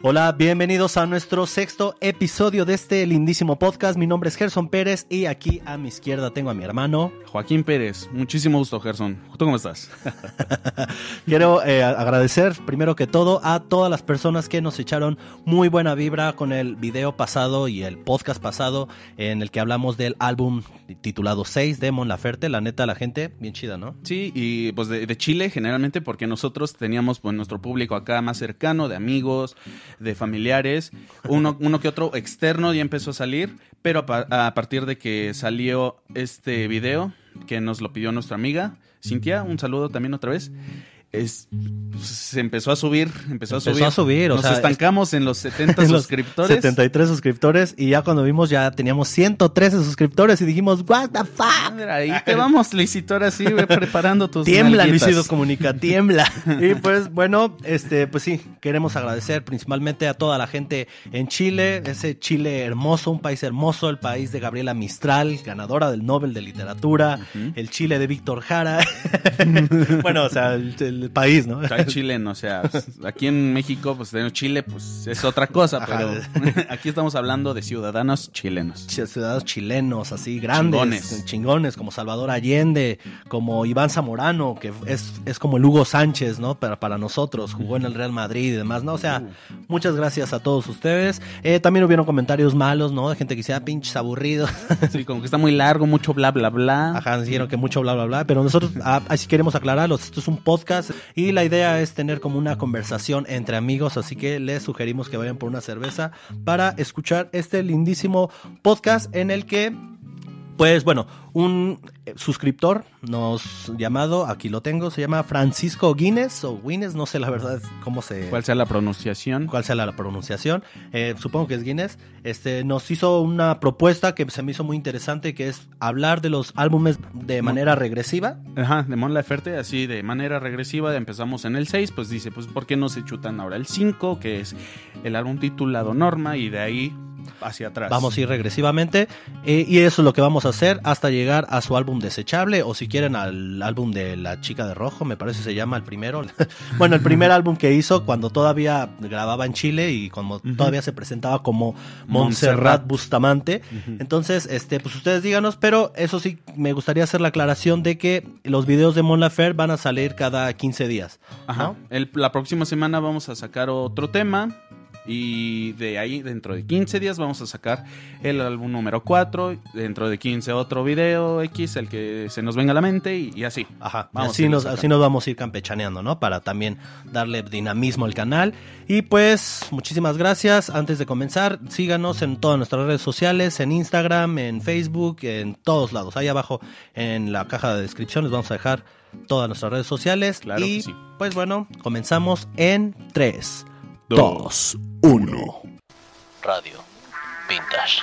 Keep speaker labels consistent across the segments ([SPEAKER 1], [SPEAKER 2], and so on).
[SPEAKER 1] Hola, bienvenidos a nuestro sexto episodio de este lindísimo podcast. Mi nombre es Gerson Pérez y aquí a mi izquierda tengo a mi hermano
[SPEAKER 2] Joaquín Pérez. Muchísimo gusto, Gerson. ¿Tú cómo estás?
[SPEAKER 1] Quiero eh, agradecer primero que todo a todas las personas que nos echaron muy buena vibra con el video pasado y el podcast pasado en el que hablamos del álbum titulado 6 de Mon Laferte. La neta, la gente, bien chida, ¿no?
[SPEAKER 2] Sí, y pues de, de Chile generalmente porque nosotros teníamos pues nuestro público acá más cercano, de amigos, de familiares, uno, uno que otro externo ya empezó a salir, pero a, a partir de que salió este video, que nos lo pidió nuestra amiga, Cintia, un saludo también otra vez. Es, se empezó a subir, empezó, a subir.
[SPEAKER 1] a subir, o
[SPEAKER 2] Nos
[SPEAKER 1] sea,
[SPEAKER 2] estancamos en los 70
[SPEAKER 1] en los
[SPEAKER 2] suscriptores.
[SPEAKER 1] 73 suscriptores y ya cuando vimos ya teníamos 113 suscriptores y dijimos, what the fuck.
[SPEAKER 2] Mira, ahí te vamos, Luisito, ahora sí, ve preparando tus
[SPEAKER 1] Tiembla. Luisito Comunica, tiembla. y pues bueno, este, pues sí, queremos agradecer principalmente a toda la gente en Chile, ese Chile hermoso, un país hermoso, el país de Gabriela Mistral, ganadora del Nobel de Literatura, el Chile de Víctor Jara. bueno, o sea, el, el país, ¿no?
[SPEAKER 2] Soy chileno, o sea, aquí en México, pues tenemos Chile, pues es otra cosa,
[SPEAKER 1] Ajá.
[SPEAKER 2] pero aquí estamos hablando de ciudadanos chilenos.
[SPEAKER 1] Ch- ciudadanos chilenos así grandes,
[SPEAKER 2] Chingones.
[SPEAKER 1] chingones, como Salvador Allende, como Iván Zamorano, que es, es como el Hugo Sánchez, ¿no? Para, para nosotros, jugó en el Real Madrid y demás, ¿no? O sea, muchas gracias a todos ustedes. Eh, también hubieron comentarios malos, ¿no? De gente que decía, "Ah, pinches aburridos.
[SPEAKER 2] Sí, como que está muy largo, mucho bla, bla, bla.
[SPEAKER 1] Ajá, dijeron que mucho bla, bla, bla. Pero nosotros ah, así queremos aclararlos. Esto es un podcast y la idea es tener como una conversación entre amigos. Así que les sugerimos que vayan por una cerveza para escuchar este lindísimo podcast en el que, pues bueno, un eh, suscriptor nos llamado, aquí lo tengo, se llama Francisco Guinness o Guinness, no sé la verdad cómo se
[SPEAKER 2] ¿Cuál sea la pronunciación?
[SPEAKER 1] cuál sea la pronunciación, eh, supongo que es Guinness, este, nos hizo una propuesta que se me hizo muy interesante, que es hablar de los álbumes de manera regresiva.
[SPEAKER 2] Ajá, de Mon Laferte, así de manera regresiva, empezamos en el 6, pues dice, pues ¿por qué no se chutan ahora el 5, que es el álbum titulado Norma, y de ahí hacia atrás?
[SPEAKER 1] Vamos a ir regresivamente eh, y eso es lo que vamos a hacer hasta llegar a su álbum desechable o si quieren al álbum de la chica de rojo, me parece se llama el primero. bueno, el primer álbum que hizo cuando todavía grababa en Chile y cuando todavía se presentaba como Montserrat. Bustamante. Entonces, este, pues ustedes díganos, pero eso sí me gustaría hacer la aclaración de que los videos de Mon Laferte van a salir cada 15 días.
[SPEAKER 2] Ajá.
[SPEAKER 1] ¿no?
[SPEAKER 2] El- la próxima semana vamos a sacar otro tema. Y de ahí, dentro de 15 días, vamos a sacar el álbum número 4. Dentro de 15, otro video X, el que se nos venga a la mente, y, y así.
[SPEAKER 1] Ajá,
[SPEAKER 2] Vamos a
[SPEAKER 1] así nos, así nos vamos a ir campechaneando, ¿no? Para también darle dinamismo al canal. Y pues, muchísimas gracias. Antes de comenzar, síganos en todas nuestras redes sociales, en Instagram, en Facebook, en todos lados. Ahí abajo en la caja de descripción les vamos a dejar todas nuestras redes sociales.
[SPEAKER 2] Claro
[SPEAKER 1] y
[SPEAKER 2] que sí.
[SPEAKER 1] pues bueno, comenzamos en 3,
[SPEAKER 2] Dos,
[SPEAKER 1] 2, 1.
[SPEAKER 3] Radio Vintage.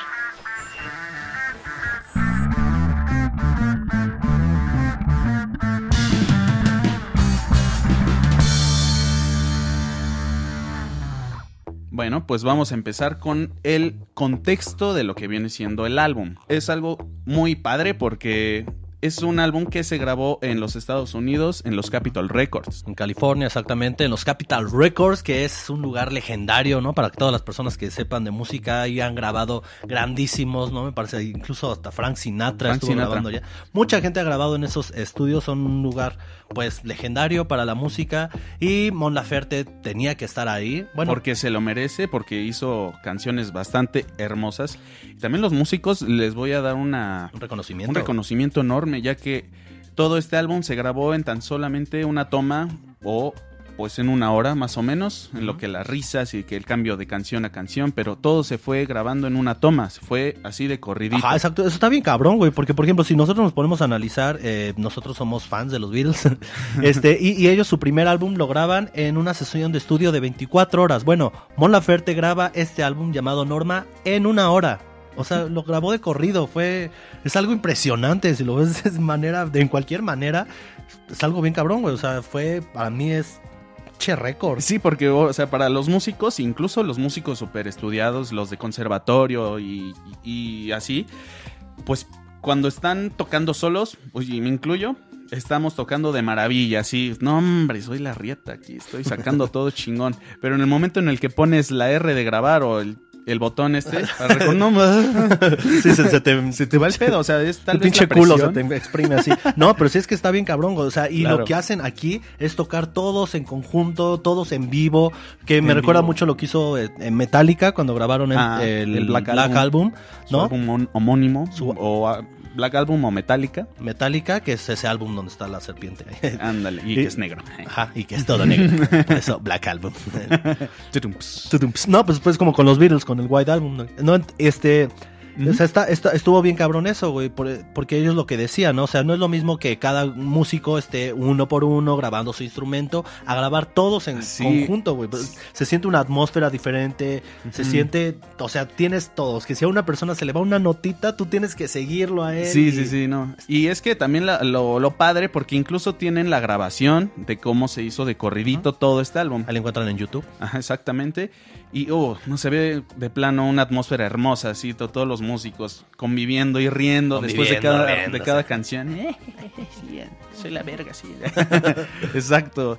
[SPEAKER 2] Bueno, pues vamos a empezar con el contexto de lo que viene siendo el álbum. Es algo muy padre porque es un álbum que se grabó en los Estados Unidos, en los Capitol Records.
[SPEAKER 1] En California, exactamente, en los Capital Records, que es un lugar legendario, ¿no? Para que todas las personas que sepan de música ahí han grabado grandísimos, ¿no? Me parece, incluso hasta Frank Sinatra
[SPEAKER 2] Frank
[SPEAKER 1] estuvo
[SPEAKER 2] Sinatra.
[SPEAKER 1] grabando ya. Mucha gente ha grabado en esos estudios, son un lugar, pues, legendario para la música. Y Mon Laferte tenía que estar ahí. Bueno,
[SPEAKER 2] porque se lo merece, porque hizo canciones bastante hermosas. Y también los músicos les voy a dar una,
[SPEAKER 1] un reconocimiento.
[SPEAKER 2] un reconocimiento enorme, ya que todo este álbum se grabó en tan solamente una toma o pues en una hora más o menos, en lo que las risas y que el cambio de canción a canción, pero todo se fue grabando en una toma, se fue así de corridito.
[SPEAKER 1] Ajá, exacto. Eso está bien cabrón, güey. Porque, por ejemplo, si nosotros nos ponemos a analizar, eh, nosotros somos fans de los Beatles. este, y, y ellos su primer álbum lo graban en una sesión de estudio de 24 horas. Bueno, Mon Laferte graba este álbum llamado Norma en una hora. O sea, lo grabó de corrido. Fue. Es algo impresionante. Si lo ves de manera. De en cualquier manera. Es algo bien cabrón, güey. O sea, fue. Para mí es. Che récord.
[SPEAKER 2] Sí, porque, o sea, para los músicos, incluso los músicos súper estudiados, los de conservatorio y, y- y así, pues cuando están tocando solos, pues, y me incluyo, estamos tocando de maravilla, así, no hombre, soy la rieta aquí, estoy sacando todo chingón. Pero en el momento en el que pones la R de grabar o el, el botón este, para no,
[SPEAKER 1] Sí, se, se te,
[SPEAKER 2] se te va el pedo, o sea, es tal
[SPEAKER 1] el
[SPEAKER 2] vez
[SPEAKER 1] pinche
[SPEAKER 2] la
[SPEAKER 1] culo se te exprime así. No, pero sí es que está bien cabrón. O sea, y
[SPEAKER 2] Claro.
[SPEAKER 1] lo que hacen aquí es tocar todos en conjunto, todos en vivo, que me recuerda
[SPEAKER 2] vivo.
[SPEAKER 1] mucho lo que hizo eh, en Metallica cuando grabaron el,
[SPEAKER 2] Ah,
[SPEAKER 1] el
[SPEAKER 2] el
[SPEAKER 1] Black,
[SPEAKER 2] Black
[SPEAKER 1] Album,
[SPEAKER 2] Album. Su álbum hom- homónimo,
[SPEAKER 1] Su-
[SPEAKER 2] o Black Album o Metallica,
[SPEAKER 1] Metallica, que es ese álbum donde está la serpiente.
[SPEAKER 2] ándale, y
[SPEAKER 1] Y-
[SPEAKER 2] que es negro.
[SPEAKER 1] Ajá, y que es todo negro. Por eso, Black Album.
[SPEAKER 2] Tudumps.
[SPEAKER 1] Tudumps. No, pues pues como con los Beatles, con el White Album. No, este... O sea, está, está- estuvo bien cabrón eso, güey, por- porque ellos lo que decían, ¿no? O sea, no es lo mismo que cada músico esté uno por uno grabando su instrumento, a grabar todos en
[SPEAKER 2] Sí.
[SPEAKER 1] conjunto, güey. Se siente una atmósfera diferente, se siente, o sea, tienes todos, que si a una persona se le va una notita, tú tienes que seguirlo a él.
[SPEAKER 2] Sí,
[SPEAKER 1] y-
[SPEAKER 2] sí, sí, no. Y es que también la- lo, lo padre, porque incluso tienen la grabación de cómo se hizo de corridito todo este álbum.
[SPEAKER 1] Ahí lo encuentran en YouTube.
[SPEAKER 2] Ajá, exactamente. Y, oh, no se ve de plano una atmósfera hermosa, así, to- todos los músicos conviviendo y riendo después de cada,
[SPEAKER 1] riendo,
[SPEAKER 2] de cada
[SPEAKER 1] sí.
[SPEAKER 2] canción. Eh, sí, soy la verga, sí. Exacto.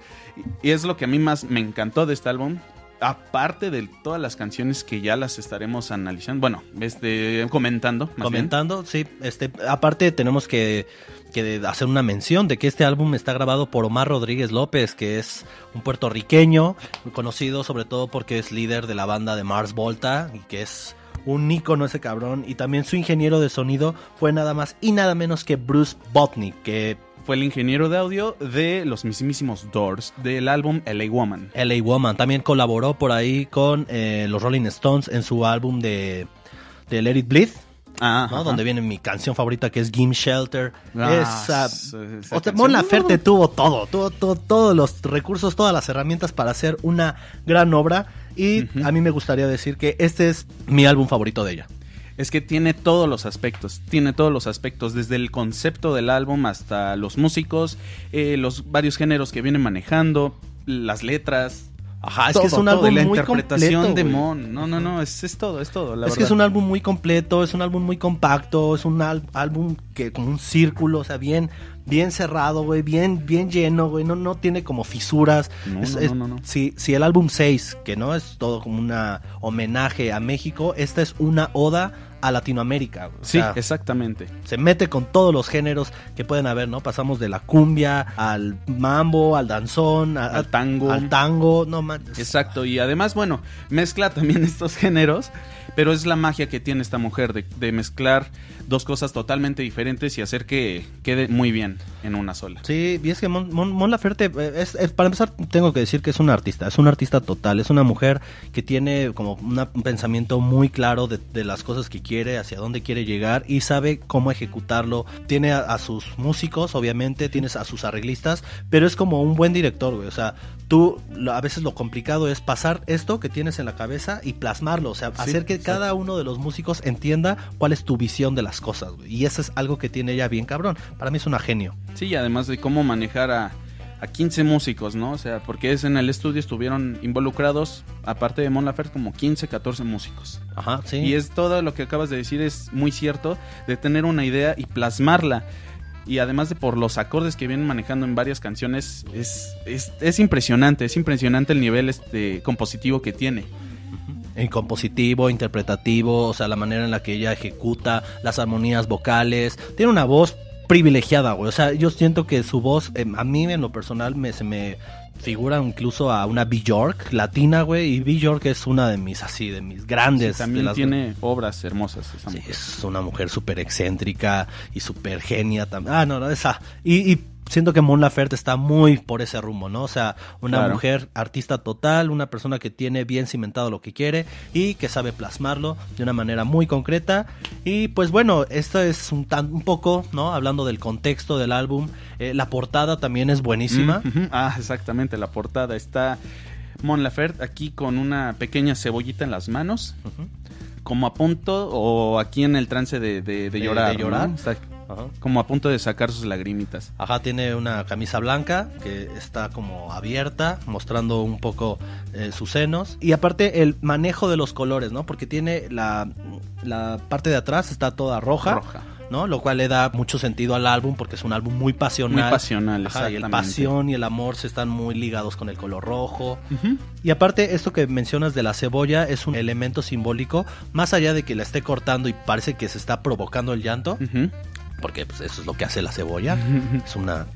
[SPEAKER 2] Y es lo que a mí más me encantó de este álbum. Aparte de todas las canciones que ya las estaremos analizando, bueno, este, comentando.
[SPEAKER 1] Comentando, sí, este, aparte tenemos que, que hacer una mención de que este álbum está grabado por Omar Rodríguez López, que es un puertorriqueño, conocido sobre todo porque es líder de la banda de Mars Volta y que es un ícono ese cabrón. Y también su ingeniero de sonido fue nada más y nada menos que Bruce Botnick, que
[SPEAKER 2] Fue el ingeniero de audio de los mismísimos Doors, del álbum LA Woman.
[SPEAKER 1] LA Woman también colaboró por ahí con eh, los Rolling Stones en su álbum de, de Let It Bleed.
[SPEAKER 2] Ah.
[SPEAKER 1] Donde viene mi canción favorita que es Game Shelter.
[SPEAKER 2] Ah,
[SPEAKER 1] esa,
[SPEAKER 2] esa
[SPEAKER 1] o sea,
[SPEAKER 2] canción.
[SPEAKER 1] Mon Laferte tuvo todo, tuvo, todo- todos los recursos, todas las herramientas para hacer una gran obra. Y a mí me gustaría decir que este es mi álbum favorito de ella.
[SPEAKER 2] Es que tiene todos los aspectos, tiene todos los aspectos, desde el concepto del álbum hasta los músicos, eh, los varios géneros que vienen manejando, las letras.
[SPEAKER 1] Ajá, es
[SPEAKER 2] todo,
[SPEAKER 1] que es un álbum
[SPEAKER 2] la
[SPEAKER 1] muy
[SPEAKER 2] interpretación
[SPEAKER 1] completo,
[SPEAKER 2] de. Mon. No, no, no, es, es todo, es todo. La
[SPEAKER 1] es que es un álbum muy completo, es un álbum muy compacto, es un álbum que como un círculo, o sea, bien, bien cerrado, güey, bien, bien lleno, güey, no, no tiene como fisuras.
[SPEAKER 2] No,
[SPEAKER 1] Es-
[SPEAKER 2] no,
[SPEAKER 1] es-
[SPEAKER 2] no.
[SPEAKER 1] Si, si el álbum 6, que no es todo como una homenaje a México, esta es una oda a Latinoamérica,
[SPEAKER 2] Sí, exactamente.
[SPEAKER 1] se mete con todos los géneros que pueden haber, ¿no? Pasamos de la cumbia al mambo, al danzón, a-
[SPEAKER 2] Al tango.
[SPEAKER 1] al tango, no man.
[SPEAKER 2] Exacto, y además, bueno, mezcla también estos géneros, pero es la magia que tiene esta mujer de, de mezclar dos cosas totalmente diferentes y hacer que quede muy bien en una sola.
[SPEAKER 1] Sí, y es que Mon, Mon- Mon Laferte, eh, es, es- para empezar, tengo que decir que es una artista, es una artista total, es una mujer que tiene como una- un pensamiento muy claro de, de las cosas que quiere, hacia dónde quiere llegar y sabe cómo ejecutarlo. Tiene a, a sus músicos, obviamente, tienes a sus arreglistas, pero es como un buen director, güey. O sea, tú, a veces lo complicado es pasar esto que tienes en la cabeza y plasmarlo, o sea,
[SPEAKER 2] Sí,
[SPEAKER 1] hacer que cada uno de los músicos entienda cuál es tu visión de las cosas, güey. Y eso es algo que tiene ella bien cabrón. Para mí es una genio.
[SPEAKER 2] Sí, y además de cómo manejar a, a 15 músicos, ¿no? O sea, porque es en el estudio estuvieron involucrados, aparte de Mon Laferte, como 15, 14 músicos.
[SPEAKER 1] Ajá, sí.
[SPEAKER 2] Y es todo lo que acabas de decir, es muy cierto, de tener una idea y plasmarla. Y además de por los acordes que vienen manejando en varias canciones, es, es, es impresionante, es impresionante el nivel este, compositivo que tiene.
[SPEAKER 1] En compositivo, interpretativo, o sea, la manera en la que ella ejecuta las armonías vocales. Tiene una voz privilegiada, güey. O sea, yo siento que su voz, eh, a mí en lo personal, me, se me figura incluso a una Bjork latina, güey. Y Bjork es una de mis, así, de mis grandes.
[SPEAKER 2] Sí,
[SPEAKER 1] de
[SPEAKER 2] también
[SPEAKER 1] las-
[SPEAKER 2] tiene obras hermosas esa
[SPEAKER 1] Sí,
[SPEAKER 2] mujer.
[SPEAKER 1] es una mujer súper excéntrica y súper genia también. Ah, no, no, esa. Y, y siento que Mon Laferte está muy por ese rumbo, ¿no? O sea, una
[SPEAKER 2] Claro.
[SPEAKER 1] mujer artista total, una persona que tiene bien cimentado lo que quiere y que sabe plasmarlo de una manera muy concreta. Y pues bueno, esto es un, tan, un poco, ¿no? Hablando del contexto del álbum. Eh, la portada también es buenísima.
[SPEAKER 2] Mm. Ah, exactamente, la portada está Mon Laferte aquí con una pequeña cebollita en las manos, como a punto, o aquí en el trance de, de- de
[SPEAKER 1] De-
[SPEAKER 2] llorar.
[SPEAKER 1] de llorar.
[SPEAKER 2] ¿no? Está
[SPEAKER 1] Ajá.
[SPEAKER 2] como a punto de sacar sus lagrimitas.
[SPEAKER 1] Ajá, tiene una camisa blanca que está como abierta, mostrando un poco eh, sus senos. Y aparte el manejo de los colores, ¿no? Porque tiene la, la parte de atrás está toda roja.
[SPEAKER 2] Roja.
[SPEAKER 1] ¿no? Lo cual le da mucho sentido al álbum porque es un álbum muy pasional.
[SPEAKER 2] Muy pasional,
[SPEAKER 1] Ajá, y el pasión y el amor se están muy ligados con el color rojo.
[SPEAKER 2] Ujú.
[SPEAKER 1] Y aparte, esto que mencionas de la cebolla es un elemento simbólico, más allá de que la esté cortando y parece que se está provocando el llanto,
[SPEAKER 2] Ujú.
[SPEAKER 1] Porque pues, eso es lo que hace la cebolla. Es una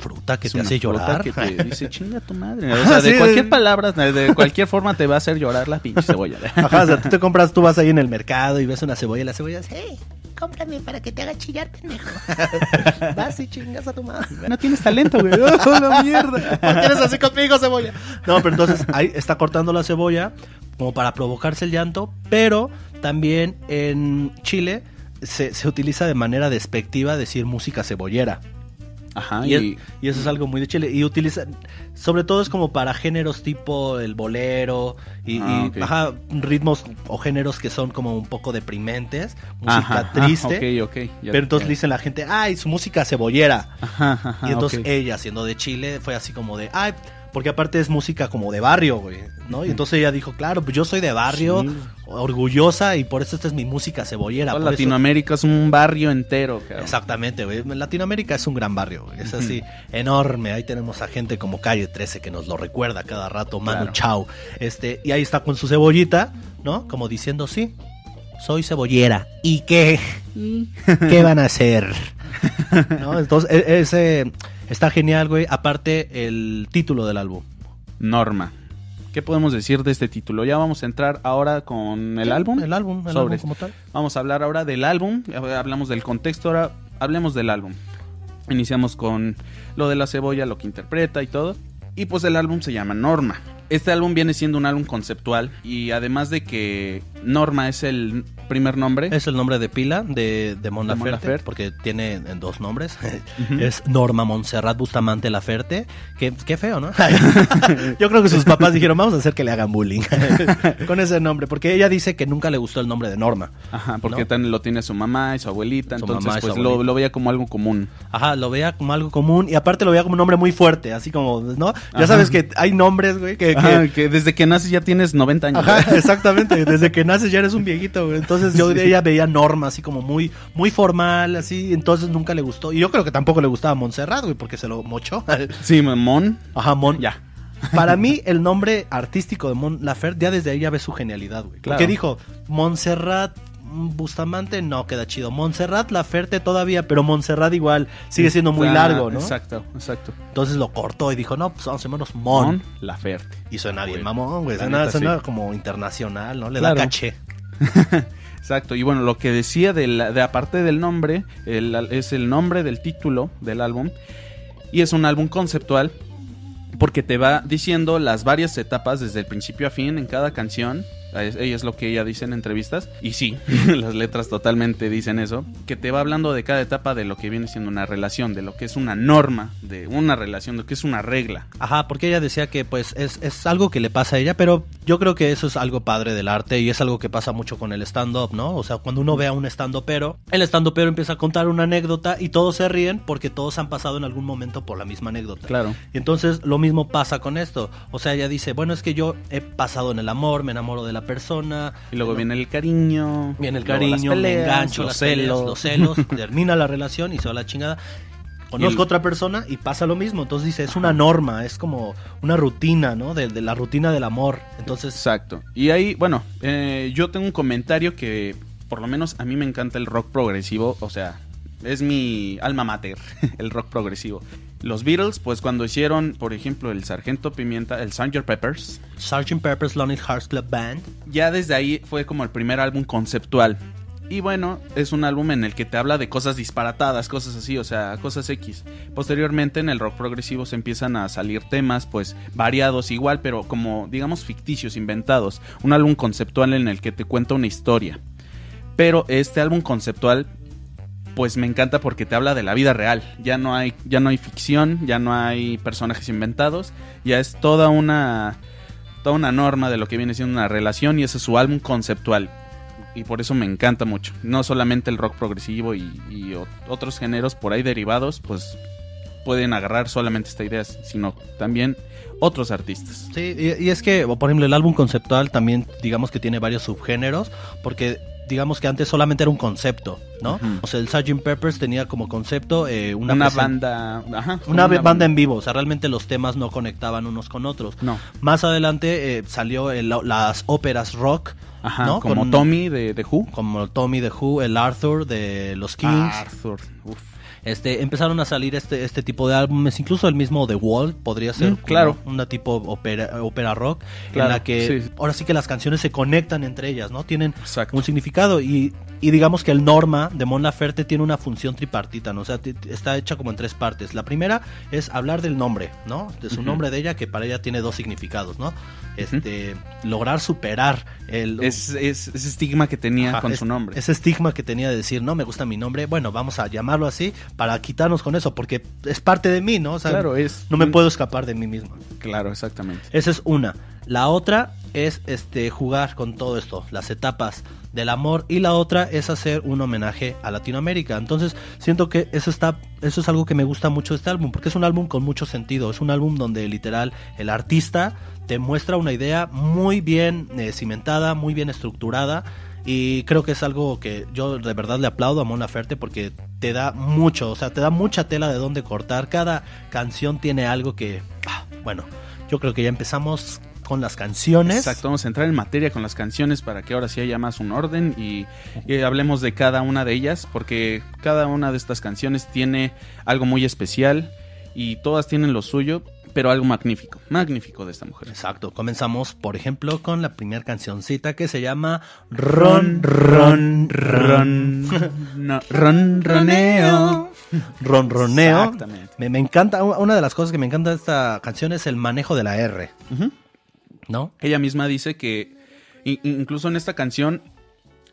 [SPEAKER 1] fruta que
[SPEAKER 2] Es
[SPEAKER 1] te
[SPEAKER 2] una
[SPEAKER 1] hace
[SPEAKER 2] fruta
[SPEAKER 1] llorar.
[SPEAKER 2] Que te dice, chinga tu madre. O sea, de
[SPEAKER 1] Sí,
[SPEAKER 2] cualquier
[SPEAKER 1] de-
[SPEAKER 2] palabra, de cualquier forma te va a hacer llorar la pinche cebolla.
[SPEAKER 1] Ajá, o sea, tú te compras, tú vas ahí en el mercado y ves una cebolla y la cebolla es,
[SPEAKER 4] Hey, cómprame para que te haga chillar, pendejo. Vas y chingas a tu madre.
[SPEAKER 2] No tienes talento, güey. ¡Oh, la mierda!
[SPEAKER 1] ¿Por qué eres así conmigo, cebolla? No, pero entonces ahí está cortando la cebolla como para provocarse el llanto, pero también en Chile se, se utiliza de manera despectiva decir música cebollera.
[SPEAKER 2] Ajá,
[SPEAKER 1] Y, es-
[SPEAKER 2] y,
[SPEAKER 1] y eso es algo muy de Chile. Y utiliza, sobre todo es como para géneros tipo el bolero y,
[SPEAKER 2] Ah,
[SPEAKER 1] y, ajá, ritmos o géneros que son como un poco deprimentes, música
[SPEAKER 2] Ajá,
[SPEAKER 1] triste.
[SPEAKER 2] ok, ok, ya-
[SPEAKER 1] pero entonces
[SPEAKER 2] ya.
[SPEAKER 1] dicen la gente, ay, su música cebollera.
[SPEAKER 2] Ajá, ajá,
[SPEAKER 1] y entonces ella, siendo de Chile, fue así como de, ay, porque aparte es música como de barrio, güey, ¿no? Y entonces ella dijo, claro, pues yo soy de barrio,
[SPEAKER 2] Sí.
[SPEAKER 1] orgullosa, y por eso esta es mi música cebollera.
[SPEAKER 2] Toda
[SPEAKER 1] por eso-
[SPEAKER 2] Latinoamérica es un barrio entero, cabrón.
[SPEAKER 1] Exactamente, güey. Latinoamérica es un gran barrio, güey. Es así, enorme. Ahí tenemos a gente como Calle 13 que nos lo recuerda cada rato, Manu
[SPEAKER 2] Claro.
[SPEAKER 1] Chao. Este, y ahí está con su cebollita, ¿no? Como diciendo, sí, soy cebollera. ¿Y qué? ¿Qué van a hacer? ¿No? Entonces, e- ese está genial, güey. Aparte, el título del álbum.
[SPEAKER 2] Norma. ¿Qué podemos decir de este título? Ya vamos a entrar ahora con el álbum.
[SPEAKER 1] El álbum, el álbum como tal.
[SPEAKER 2] Vamos a hablar ahora del álbum. Hablamos del contexto, ahora hablemos del álbum. Iniciamos con lo de la cebolla, lo que interpreta y todo. Y pues el álbum se llama Norma. Este álbum viene siendo un álbum conceptual y además de que Norma es el primer nombre.
[SPEAKER 1] Es el nombre de pila de, de Mon
[SPEAKER 2] De Mon
[SPEAKER 1] Laferte, porque tiene dos nombres. Es Norma Montserrat Bustamante Laferte. Qué, qué feo, ¿no? Yo creo que sus papás dijeron, vamos a hacer que le hagan bullying con ese nombre, porque ella dice que nunca le gustó el nombre de Norma.
[SPEAKER 2] Ajá, porque
[SPEAKER 1] ¿no?
[SPEAKER 2] tan- lo tiene su mamá y su abuelita,
[SPEAKER 1] Su
[SPEAKER 2] entonces pues lo, lo veía como algo común.
[SPEAKER 1] Ajá, lo veía como algo común y aparte lo veía como un nombre muy fuerte, así como, ¿no? Ya
[SPEAKER 2] Ajá.
[SPEAKER 1] sabes que hay nombres, güey, que... que-
[SPEAKER 2] Ajá, que desde que naces ya tienes 90 años.
[SPEAKER 1] Ajá, exactamente. Desde que naces ya eres un viejito, güey. Entonces yo ella veía Norma así como muy, muy formal, así. Entonces nunca le gustó. Y yo creo que tampoco le gustaba Montserrat, güey, porque se lo mochó.
[SPEAKER 2] Sí, Mon,
[SPEAKER 1] Ajá, Mon.
[SPEAKER 2] ya.
[SPEAKER 1] Para mí, el nombre artístico de Mon Laferte, ya desde ahí ya ves su genialidad, güey.
[SPEAKER 2] Claro.
[SPEAKER 1] Porque dijo, Montserrat Bustamante no queda chido. Montserrat Laferte todavía, pero Montserrat igual sigue siendo muy
[SPEAKER 2] Ah,
[SPEAKER 1] largo, ¿no?
[SPEAKER 2] Exacto, exacto.
[SPEAKER 1] Entonces lo cortó y dijo, no, pues vamos a llamarnos Mon.
[SPEAKER 2] Mon Laferte.
[SPEAKER 1] Y suena bien mamón, güey. Suena,
[SPEAKER 2] neta,
[SPEAKER 1] suena
[SPEAKER 2] sí.
[SPEAKER 1] como internacional, ¿no? Le
[SPEAKER 2] Claro.
[SPEAKER 1] da caché.
[SPEAKER 2] Exacto, y bueno, lo que decía de, la- de aparte del nombre, el- es el nombre del título del álbum, y es un álbum conceptual porque te va diciendo las varias etapas desde el principio a fin en cada canción. Ella es lo que ella dice en entrevistas. Y sí, las letras totalmente dicen eso. Que te va hablando de cada etapa de lo que viene siendo una relación, de lo que es una norma, de una relación, de lo que es una regla.
[SPEAKER 1] Ajá, porque ella decía que pues es, es algo que le pasa a ella, pero yo creo que eso es algo padre del arte y es algo que pasa mucho con el stand-up, ¿no? O sea, cuando uno ve a un stand-upero, el stand-upero empieza a contar una anécdota y todos se ríen porque todos han pasado en algún momento por la misma anécdota.
[SPEAKER 2] Claro.
[SPEAKER 1] Y entonces lo mismo pasa con esto. O sea, ella dice, bueno, es que yo he pasado en el amor, me enamoro de la persona.
[SPEAKER 2] Y luego
[SPEAKER 1] ¿no?
[SPEAKER 2] viene el cariño.
[SPEAKER 1] Viene el cariño, me
[SPEAKER 2] peleas,
[SPEAKER 1] engancho,
[SPEAKER 2] los
[SPEAKER 1] las peleas,
[SPEAKER 2] celos.
[SPEAKER 1] los celos, termina la relación y se va la chingada. Conozco
[SPEAKER 2] el-
[SPEAKER 1] otra persona y pasa lo mismo. Entonces dice, es una norma, es como una rutina, ¿no? De, de la rutina del amor. Entonces,
[SPEAKER 2] Exacto. Y ahí, bueno, eh, yo tengo un comentario que por lo menos a mí me encanta el rock progresivo, o sea, es mi alma mater, el rock progresivo. Los Beatles, pues cuando hicieron, por ejemplo, el Sargento Pimienta, el Sgt. Peppers,
[SPEAKER 1] Sgt. Pepper's Lonely Hearts Club Band.
[SPEAKER 2] ya desde ahí fue como el primer álbum conceptual. Y bueno, es un álbum en el que te habla de cosas disparatadas, cosas así, o sea, cosas X. Posteriormente en el rock progresivo se empiezan a salir temas pues variados igual, pero como digamos ficticios, inventados. Un álbum conceptual en el que te cuenta una historia. Pero este álbum conceptual pues me encanta porque te habla de la vida real. Ya no hay ya no hay ficción, ya no hay personajes inventados, ya es toda una toda una norma de lo que viene siendo una relación y ese es su álbum conceptual. Y por eso me encanta mucho. No solamente el rock progresivo y, otros géneros por ahí derivados, pues pueden agarrar solamente esta idea, sino también otros artistas.
[SPEAKER 1] Sí, y, y es que, por ejemplo, el álbum conceptual también, digamos que tiene varios subgéneros, porque digamos que antes solamente era un concepto, ¿no? O sea, el Sgt. Peppers tenía como concepto eh, una,
[SPEAKER 2] Una, banda. Ajá,
[SPEAKER 1] Una, banda en vivo, o sea, realmente los temas no conectaban unos con otros.
[SPEAKER 2] No.
[SPEAKER 1] Más adelante eh, salió el- las óperas rock,
[SPEAKER 2] Ajá,
[SPEAKER 1] ¿no?
[SPEAKER 2] como
[SPEAKER 1] Con-
[SPEAKER 2] Tommy de, de Who.
[SPEAKER 1] como Tommy de Who, el Arthur de los Kings.
[SPEAKER 2] Arthur. Uf.
[SPEAKER 1] Este, empezaron a salir este, este tipo de álbumes, incluso el mismo The Wall podría ser
[SPEAKER 2] Mm, claro.
[SPEAKER 1] una tipo ópera, ópera rock,
[SPEAKER 2] Claro,
[SPEAKER 1] en la que
[SPEAKER 2] sí.
[SPEAKER 1] ahora sí que las canciones se conectan entre ellas, ¿no? Tienen
[SPEAKER 2] Exacto.
[SPEAKER 1] un significado y, y digamos que el Norma de Mon Laferte tiene una función tripartita, ¿no? O sea, está hecha como en tres partes. La primera es hablar del nombre, ¿no? De su nombre de ella, que para ella tiene dos significados, ¿no? Este, lograr superar el...
[SPEAKER 2] Es, es- ese estigma que tenía
[SPEAKER 1] Ajá,
[SPEAKER 2] con
[SPEAKER 1] es-
[SPEAKER 2] su nombre.
[SPEAKER 1] Ese estigma que tenía de decir, no me gusta mi nombre, bueno, vamos a llamarlo así para quitarnos con eso, porque es parte de mí, ¿no? O sea,
[SPEAKER 2] Claro, es-
[SPEAKER 1] no me puedo escapar de mí mismo.
[SPEAKER 2] Claro, exactamente.
[SPEAKER 1] Esa es una. La otra es este jugar con todo esto, las etapas del amor y la otra es hacer un homenaje a Latinoamérica. Entonces, siento que eso está eso es algo que me gusta mucho de este álbum, porque es un álbum con mucho sentido, es un álbum donde literal el artista te muestra una idea muy bien eh, cimentada, muy bien estructurada y creo que es algo que yo de verdad le aplaudo a Mon Laferte porque te da mucho, o sea, te da mucha tela de dónde cortar. Cada canción tiene algo que, ah, bueno, yo creo que ya empezamos con las canciones.
[SPEAKER 2] Exacto, vamos a entrar en materia con las canciones para que ahora sí haya más un orden y, y hablemos de cada una de ellas, porque cada una de estas canciones tiene algo muy especial y todas tienen lo suyo, pero algo magnífico, magnífico de esta mujer.
[SPEAKER 1] Exacto, comenzamos por ejemplo con la primera cancioncita que se llama Ron, Ron, Ron.
[SPEAKER 2] no, ron, roneo.
[SPEAKER 1] Ronroneo.
[SPEAKER 2] Exactamente.
[SPEAKER 1] Me, me encanta, una de las cosas que me encanta de esta canción es el manejo de la R,
[SPEAKER 2] Ujú.
[SPEAKER 1] ¿No?
[SPEAKER 2] Ella misma dice que incluso en esta canción,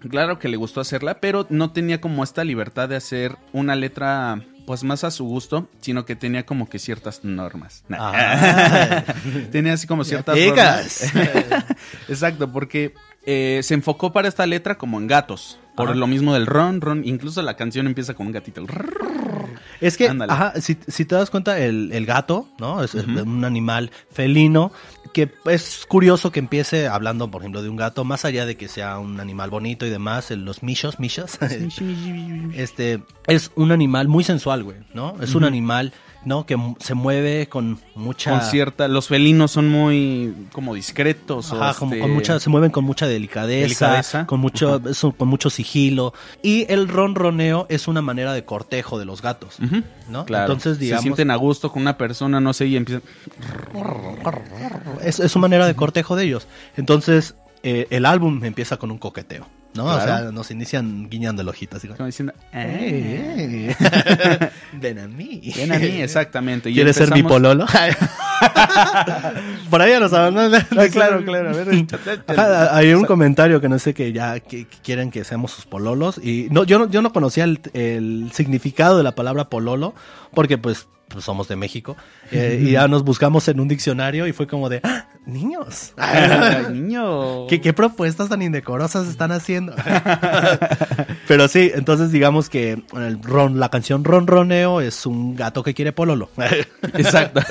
[SPEAKER 2] claro que le gustó hacerla, pero no tenía como esta libertad de hacer una letra pues más a su gusto, sino que tenía como que ciertas normas.
[SPEAKER 1] Ah.
[SPEAKER 2] tenía así como ciertas normas. Exacto, porque eh, se enfocó para esta letra como en gatos. Por
[SPEAKER 1] Ajá.
[SPEAKER 2] lo mismo del ron, ron. Incluso la canción empieza con un gatito. el
[SPEAKER 1] Es que,
[SPEAKER 2] Ándale.
[SPEAKER 1] ajá, si, si te das cuenta, el, el gato, ¿no? Es un animal felino que es curioso que empiece hablando, por ejemplo, de un gato, más allá de que sea un animal bonito y demás, en los michos, michos, este, es un animal muy sensual, güey, ¿no? Es un animal, ¿no? Que se mueve con mucha...
[SPEAKER 2] Con cierta... Los felinos son muy como discretos. o
[SPEAKER 1] Ajá, como
[SPEAKER 2] este,
[SPEAKER 1] con mucha, se mueven con mucha delicadeza,
[SPEAKER 2] Delicadeza.
[SPEAKER 1] con mucho, eso, con mucho sigilo. Y el ronroneo es una manera de cortejo de los gatos. ¿no?
[SPEAKER 2] Claro.
[SPEAKER 1] Entonces, digamos,
[SPEAKER 2] Se sienten a gusto con una persona, no sé, y empiezan...
[SPEAKER 1] es, es su manera de cortejo de ellos. Entonces, eh, el álbum empieza con un coqueteo, ¿no? O sea, nos inician guiñando el ojito, así como,
[SPEAKER 2] como diciendo...
[SPEAKER 1] "Eh, Ven a mí.
[SPEAKER 2] Ven a mí, exactamente. Y
[SPEAKER 1] ¿Quieres ser mi pololo? Por ahí ya nos abandonan.
[SPEAKER 2] Ah, claro, claro. A ver,
[SPEAKER 1] Ajá, hay un comentario que no sé que ya que, que quieren que seamos sus pololos y no yo no yo no conocía el, el significado de la palabra pololo porque pues, pues somos de México eh, y ya nos buscamos en un diccionario y fue como de ¡Ah, niños
[SPEAKER 2] niño.
[SPEAKER 1] ¿Qué, qué propuestas tan indecorosas están haciendo pero sí entonces digamos que el ron la canción ronroneo es un gato que quiere pololo
[SPEAKER 2] Exacto.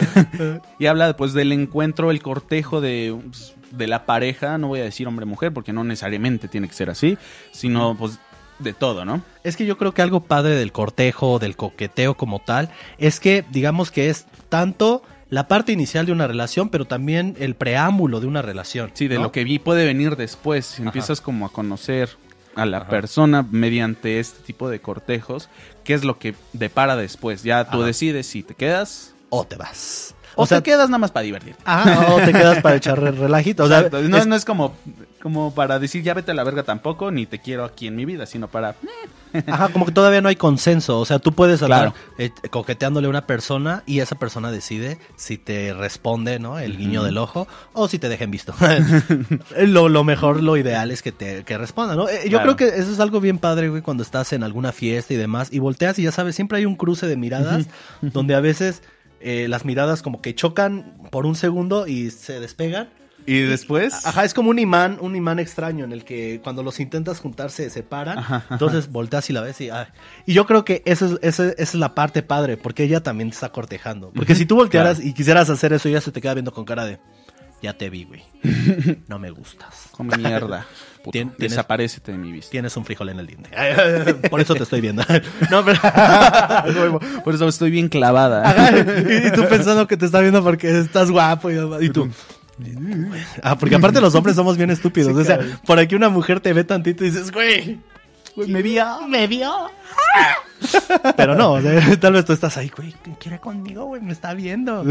[SPEAKER 2] y habla pues del encuentro, el cortejo de, pues, de la pareja, no voy a decir hombre-mujer porque no necesariamente tiene que ser así, sino pues de todo, ¿no?
[SPEAKER 1] Es que yo creo que algo padre del cortejo, del coqueteo como tal, es que digamos que es tanto la parte inicial de una relación, pero también el preámbulo de una relación.
[SPEAKER 2] Sí, de
[SPEAKER 1] ¿no?
[SPEAKER 2] lo que vi puede venir después. Empiezas como a conocer a la persona mediante este tipo de cortejos, qué es lo que depara después. Ya tú
[SPEAKER 1] Ajá.
[SPEAKER 2] decides si te quedas
[SPEAKER 1] O te vas.
[SPEAKER 2] O,
[SPEAKER 1] O sea,
[SPEAKER 2] te quedas nada más para divertir.
[SPEAKER 1] Ajá, o te quedas para echar re- relajito. O sea,
[SPEAKER 2] Exacto. no,
[SPEAKER 1] es-
[SPEAKER 2] no es como, como para decir ya vete a la verga tampoco, ni te quiero aquí en mi vida, sino para...
[SPEAKER 1] Ajá, como que todavía no hay consenso. O sea, tú puedes
[SPEAKER 2] Claro.
[SPEAKER 1] eh, coqueteándole a una persona y esa persona decide si te responde, ¿no? El guiño del ojo o si te dejen visto. lo, lo mejor, lo ideal es que te que responda, ¿no? Eh, Yo
[SPEAKER 2] Claro.
[SPEAKER 1] creo que eso es algo bien padre, güey, cuando estás en alguna fiesta y demás y volteas y ya sabes, siempre hay un cruce de miradas donde a veces eh, las miradas como que chocan por un segundo y se despegan.
[SPEAKER 2] Y después...
[SPEAKER 1] Ajá, es como un imán, un imán extraño en el que cuando los intentas juntar se separan.
[SPEAKER 2] Ajá, ajá.
[SPEAKER 1] Entonces volteas y la ves y... ay. Y yo creo que esa es, esa, esa es la parte padre, porque ella también te está cortejando. Porque si tú voltearas
[SPEAKER 2] claro.
[SPEAKER 1] y quisieras hacer eso, ella se te queda viendo con cara de... Ya te vi, güey. No me gustas.
[SPEAKER 2] Come mierda. puto,
[SPEAKER 1] Tien- tienes-
[SPEAKER 2] desaparécete de mi vista.
[SPEAKER 1] Tienes un frijol en el diente. Por eso te estoy viendo. No, pero...
[SPEAKER 2] Por eso estoy bien clavada.
[SPEAKER 1] Ajá, y, y tú pensando que te está viendo porque estás guapo y, y tú. Ah, porque aparte los hombres somos bien estúpidos. o sea, por aquí una mujer te ve tantito y dices, güey,
[SPEAKER 4] Me vio, me vio.
[SPEAKER 1] Pero no, o sea, tal vez tú estás ahí, güey, ¿quién quiere conmigo, güey? Me está viendo.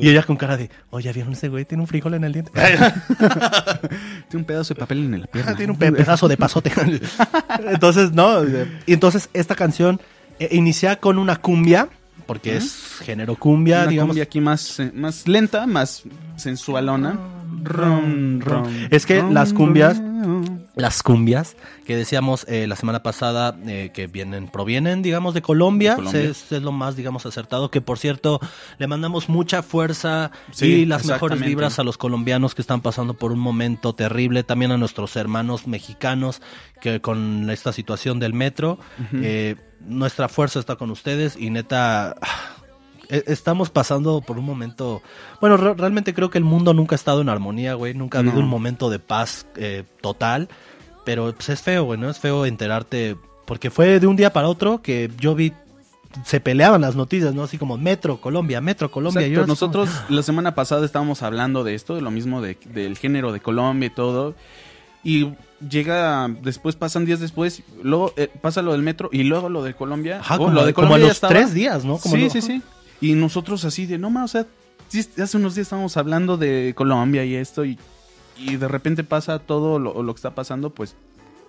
[SPEAKER 1] Y ella con cara de, oye, ¿vieron ese güey? Tiene un frijol en el diente.
[SPEAKER 2] Tiene un pedazo de papel en el pierna.
[SPEAKER 1] Tiene un pe- pedazo de pasote. entonces, no. Y entonces esta canción eh, inicia con una cumbia, porque es género cumbia,
[SPEAKER 2] Una
[SPEAKER 1] digamos.
[SPEAKER 2] cumbia aquí más, eh, más lenta, más sensualona. Rom, rom,
[SPEAKER 1] Es que
[SPEAKER 2] rom,
[SPEAKER 1] las cumbias-. Las cumbias que decíamos eh, la semana pasada eh, que vienen provienen digamos de Colombia. Es, es lo más digamos acertado que por cierto le mandamos mucha fuerza
[SPEAKER 2] Sí,
[SPEAKER 1] y las mejores vibras a los colombianos que están pasando por un momento terrible también a nuestros hermanos mexicanos que con esta situación del metro eh, nuestra fuerza está con ustedes y neta Estamos pasando por un momento. Bueno, re- realmente creo que el mundo nunca ha estado en armonía, güey. Nunca ha habido un momento de paz eh, total. Pero pues es feo, güey, ¿no? Es feo enterarte. Porque fue de un día para otro que yo vi. Se peleaban las noticias, ¿no? Así como Metro, Colombia, Metro, Colombia.
[SPEAKER 2] Exacto,
[SPEAKER 1] Y como,
[SPEAKER 2] nosotros la semana pasada estábamos hablando de esto, de lo mismo de- del género de Colombia y todo. Y llega, después pasan días después, luego eh, pasa lo del metro y luego lo de Colombia.
[SPEAKER 1] Ajá,
[SPEAKER 2] Oh,
[SPEAKER 1] como,
[SPEAKER 2] lo de
[SPEAKER 1] como a
[SPEAKER 2] Colombia
[SPEAKER 1] los
[SPEAKER 2] estaba.
[SPEAKER 1] tres días, ¿no? Como
[SPEAKER 2] sí,
[SPEAKER 1] lo-
[SPEAKER 2] sí, sí. Y nosotros así de, no más, o sea, hace unos días estábamos hablando de Colombia y esto y, y de repente pasa todo lo, lo que está pasando, pues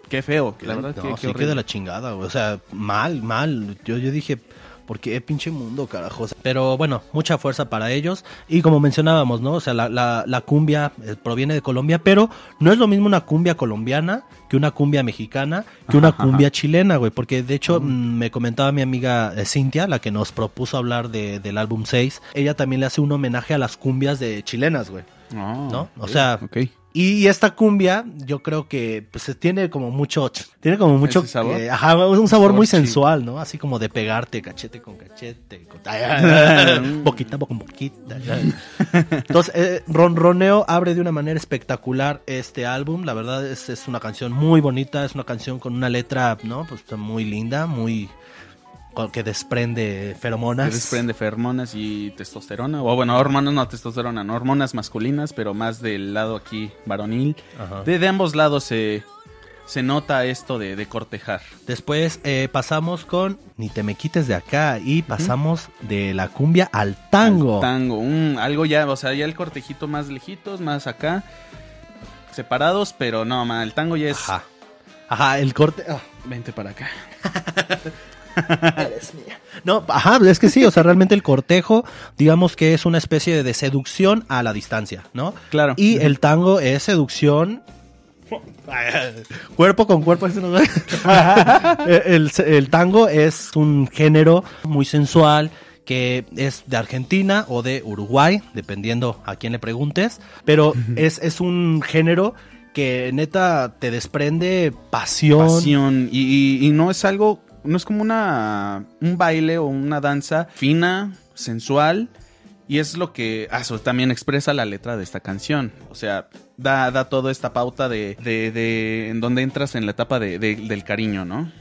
[SPEAKER 2] qué feo, la verdad
[SPEAKER 1] no,
[SPEAKER 2] que
[SPEAKER 1] sí que de la chingada. O sea, mal, mal. Yo, yo dije, ¿por qué pinche mundo, carajo? O sea, Pero bueno, mucha fuerza para ellos. Y como mencionábamos, ¿no? O sea, la, la, la cumbia eh, proviene de Colombia, pero no es lo mismo una cumbia colombiana que una cumbia mexicana, que una
[SPEAKER 2] Ajá,
[SPEAKER 1] cumbia chilena, güey. Porque de hecho, mm, me comentaba mi amiga eh, Cintia, la que nos propuso hablar de, del álbum 6. Ella también le hace un homenaje a las cumbias de chilenas, güey.
[SPEAKER 2] Ah,
[SPEAKER 1] ¿no? O sea,
[SPEAKER 2] ok.
[SPEAKER 1] Y esta cumbia, yo creo que pues tiene como mucho, tiene como mucho,
[SPEAKER 2] ¿Ese sabor?
[SPEAKER 1] eh, ajá, un sabor,
[SPEAKER 2] Sabor
[SPEAKER 1] muy sensual, ¿no? Así como de pegarte cachete con cachete, con- boquita con boquita. Entonces, eh, Ronroneo abre de una manera espectacular este álbum. La verdad es, es una canción muy bonita, es una canción con una letra, ¿no? Pues muy linda, muy que desprende feromonas.
[SPEAKER 2] Que desprende feromonas y testosterona. O bueno, hormonas, no testosterona, no hormonas masculinas, pero más del lado aquí varonil.
[SPEAKER 1] Ajá.
[SPEAKER 2] De, de ambos lados se, se nota esto de, de cortejar.
[SPEAKER 1] Después eh, pasamos con Ni te me quites de acá y pasamos de la cumbia al tango.
[SPEAKER 2] Tango, un, algo ya, o sea, ya el cortejito más lejitos, más acá, separados, pero no, el tango ya es...
[SPEAKER 1] Ajá. Ajá, el corte. ah,
[SPEAKER 2] Vente para acá.
[SPEAKER 1] No, ajá, es que sí, o sea, realmente el cortejo, digamos que es una especie de seducción a la distancia, ¿no?
[SPEAKER 2] Claro.
[SPEAKER 1] Y el tango es seducción. Cuerpo con cuerpo. ese no va. el, el tango es un género muy sensual que es de Argentina o de Uruguay, dependiendo a quién le preguntes, pero es, es un género que neta te desprende pasión.
[SPEAKER 2] pasión y, y- y no es algo, no es como una un baile o una danza fina, sensual y es lo que ah, eso también expresa la letra de esta canción. O sea, da, da toda esta pauta de, de, de en donde entras en la etapa de, de- del cariño, ¿no?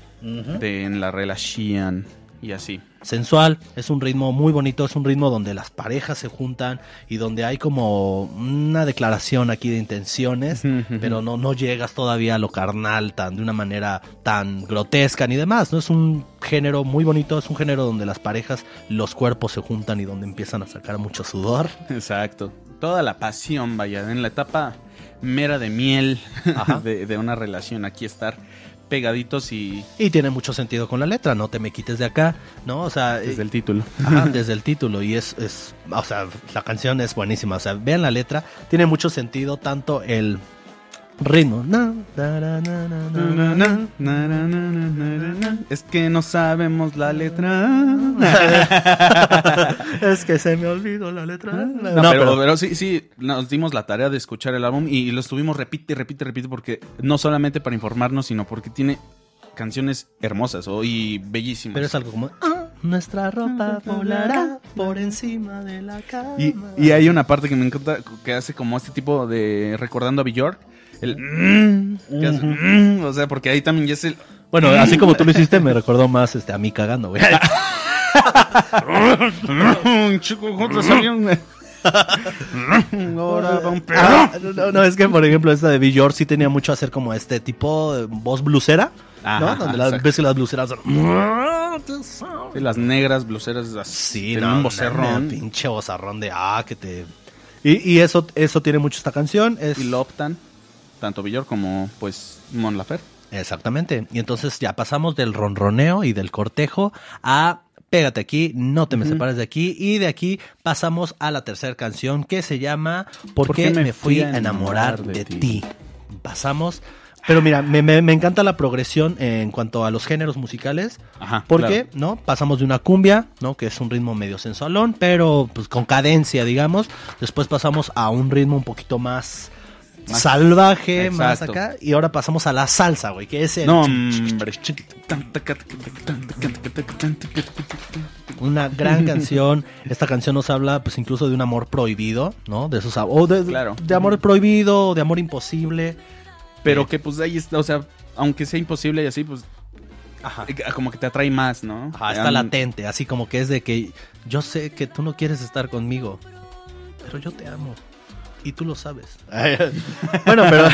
[SPEAKER 2] De en la relación y así.
[SPEAKER 1] sensual, es un ritmo muy bonito, es un ritmo donde las parejas se juntan y donde hay como una declaración aquí de intenciones, pero no, no llegas todavía a lo carnal tan de una manera tan grotesca ni demás, ¿no? Es un género muy bonito, es un género donde las parejas, los cuerpos se juntan y donde empiezan a sacar mucho sudor.
[SPEAKER 2] Exacto. Toda la pasión, vaya, en la etapa mera de miel
[SPEAKER 1] Ajá.
[SPEAKER 2] de, de una relación. Aquí estar pegaditos y
[SPEAKER 1] Y tiene mucho sentido con la letra, no te me quites de acá, ¿no? O sea,
[SPEAKER 2] desde
[SPEAKER 1] eh,
[SPEAKER 2] el título.
[SPEAKER 1] Ajá, desde el título y es, es, o sea, la canción es buenísima, o sea, vean la letra, tiene mucho sentido tanto el ritmo.
[SPEAKER 2] Es que no sabemos la letra.
[SPEAKER 1] es que se me olvidó la letra.
[SPEAKER 2] No, pero, pero sí, sí, nos dimos la tarea de escuchar el álbum y lo estuvimos repite, repite, repite, porque no solamente para informarnos, sino porque tiene canciones hermosas o- y bellísimas.
[SPEAKER 1] pero es algo como ah, Nuestra ropa volará por encima de la cama.
[SPEAKER 2] Y, y hay una parte que me encanta que hace como este tipo de recordando a Bjork. El mm, que hace, mm, o sea, porque ahí también ya es el
[SPEAKER 1] Bueno, así como tú lo hiciste, me recordó más este, a mí cagando, güey.
[SPEAKER 2] chico, ¿cómo salió un- Ahora va un perro.
[SPEAKER 1] Ah, no, no, es que por ejemplo esta de Bill George sí tenía mucho a hacer como este tipo de voz blusera,
[SPEAKER 2] Ajá,
[SPEAKER 1] ¿no? Donde las
[SPEAKER 2] exacto.
[SPEAKER 1] ves que las bluseras son...
[SPEAKER 2] Sí, las negras bluseras así,
[SPEAKER 1] no,
[SPEAKER 2] un vocerrón
[SPEAKER 1] pinche vozarrón de ah, que te... Y, y eso, eso tiene mucho esta canción. Es...
[SPEAKER 2] y lo optan tanto Bjork como pues Mon Laferte.
[SPEAKER 1] Exactamente. Y entonces ya pasamos del ronroneo y del cortejo a pégate aquí, no te me separes de aquí. Y de aquí pasamos a la tercera canción que se llama ¿Por, qué, me fui a enamorar de, ti? Pasamos. Pero mira, me, me- me encanta la progresión en cuanto a los géneros musicales.
[SPEAKER 2] Ajá,
[SPEAKER 1] Porque, ¿no? Pasamos de una cumbia, ¿no? Que es un ritmo medio sensualón, pero pues con cadencia, digamos. Después pasamos a un ritmo un poquito más,
[SPEAKER 2] Más-
[SPEAKER 1] salvaje, más acá. Y ahora pasamos a la salsa, güey, que es el-
[SPEAKER 2] No, hombre.
[SPEAKER 1] una gran canción. Esta canción nos habla, pues, incluso de un amor prohibido, ¿no? De esos, o de,
[SPEAKER 2] Claro.
[SPEAKER 1] de amor prohibido, de amor imposible.
[SPEAKER 2] Pero que pues ahí está, o sea, aunque sea imposible y así, pues
[SPEAKER 1] Ajá.
[SPEAKER 2] eh, como que te atrae más, ¿no?
[SPEAKER 1] Ajá, está
[SPEAKER 2] Um,
[SPEAKER 1] latente, así como que es de que yo sé que tú no quieres estar conmigo, pero yo te amo. Y tú lo sabes. bueno, pero,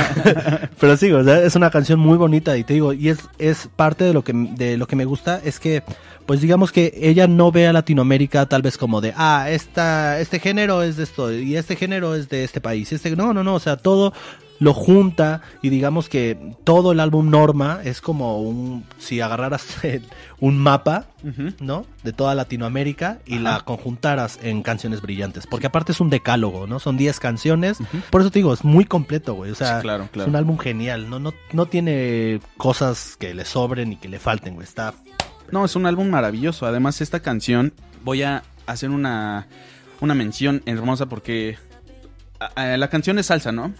[SPEAKER 1] pero sí, o sea, es una canción muy bonita y te digo, y es, es parte de lo que de lo que me gusta, es que, pues digamos que ella no ve a Latinoamérica tal vez como de, ah, esta, este género es de esto, y este género es de este país. Este, no, no, no, o sea, todo lo junta y digamos que todo el álbum Norma es como un, si agarraras el- un mapa. ¿no? De toda Latinoamérica y
[SPEAKER 2] Ajá.
[SPEAKER 1] la conjuntaras en canciones brillantes. Porque aparte es un decálogo, ¿no? Son 10 canciones. Por eso te digo, es muy completo, güey. O sea,
[SPEAKER 2] Sí, claro, claro.
[SPEAKER 1] es un álbum genial. No, no, no tiene cosas que le sobren y que le falten, güey. Está.
[SPEAKER 2] No, es un álbum maravilloso. Además, esta canción, voy a hacer una, una mención hermosa porque a- a- la canción es salsa, ¿no?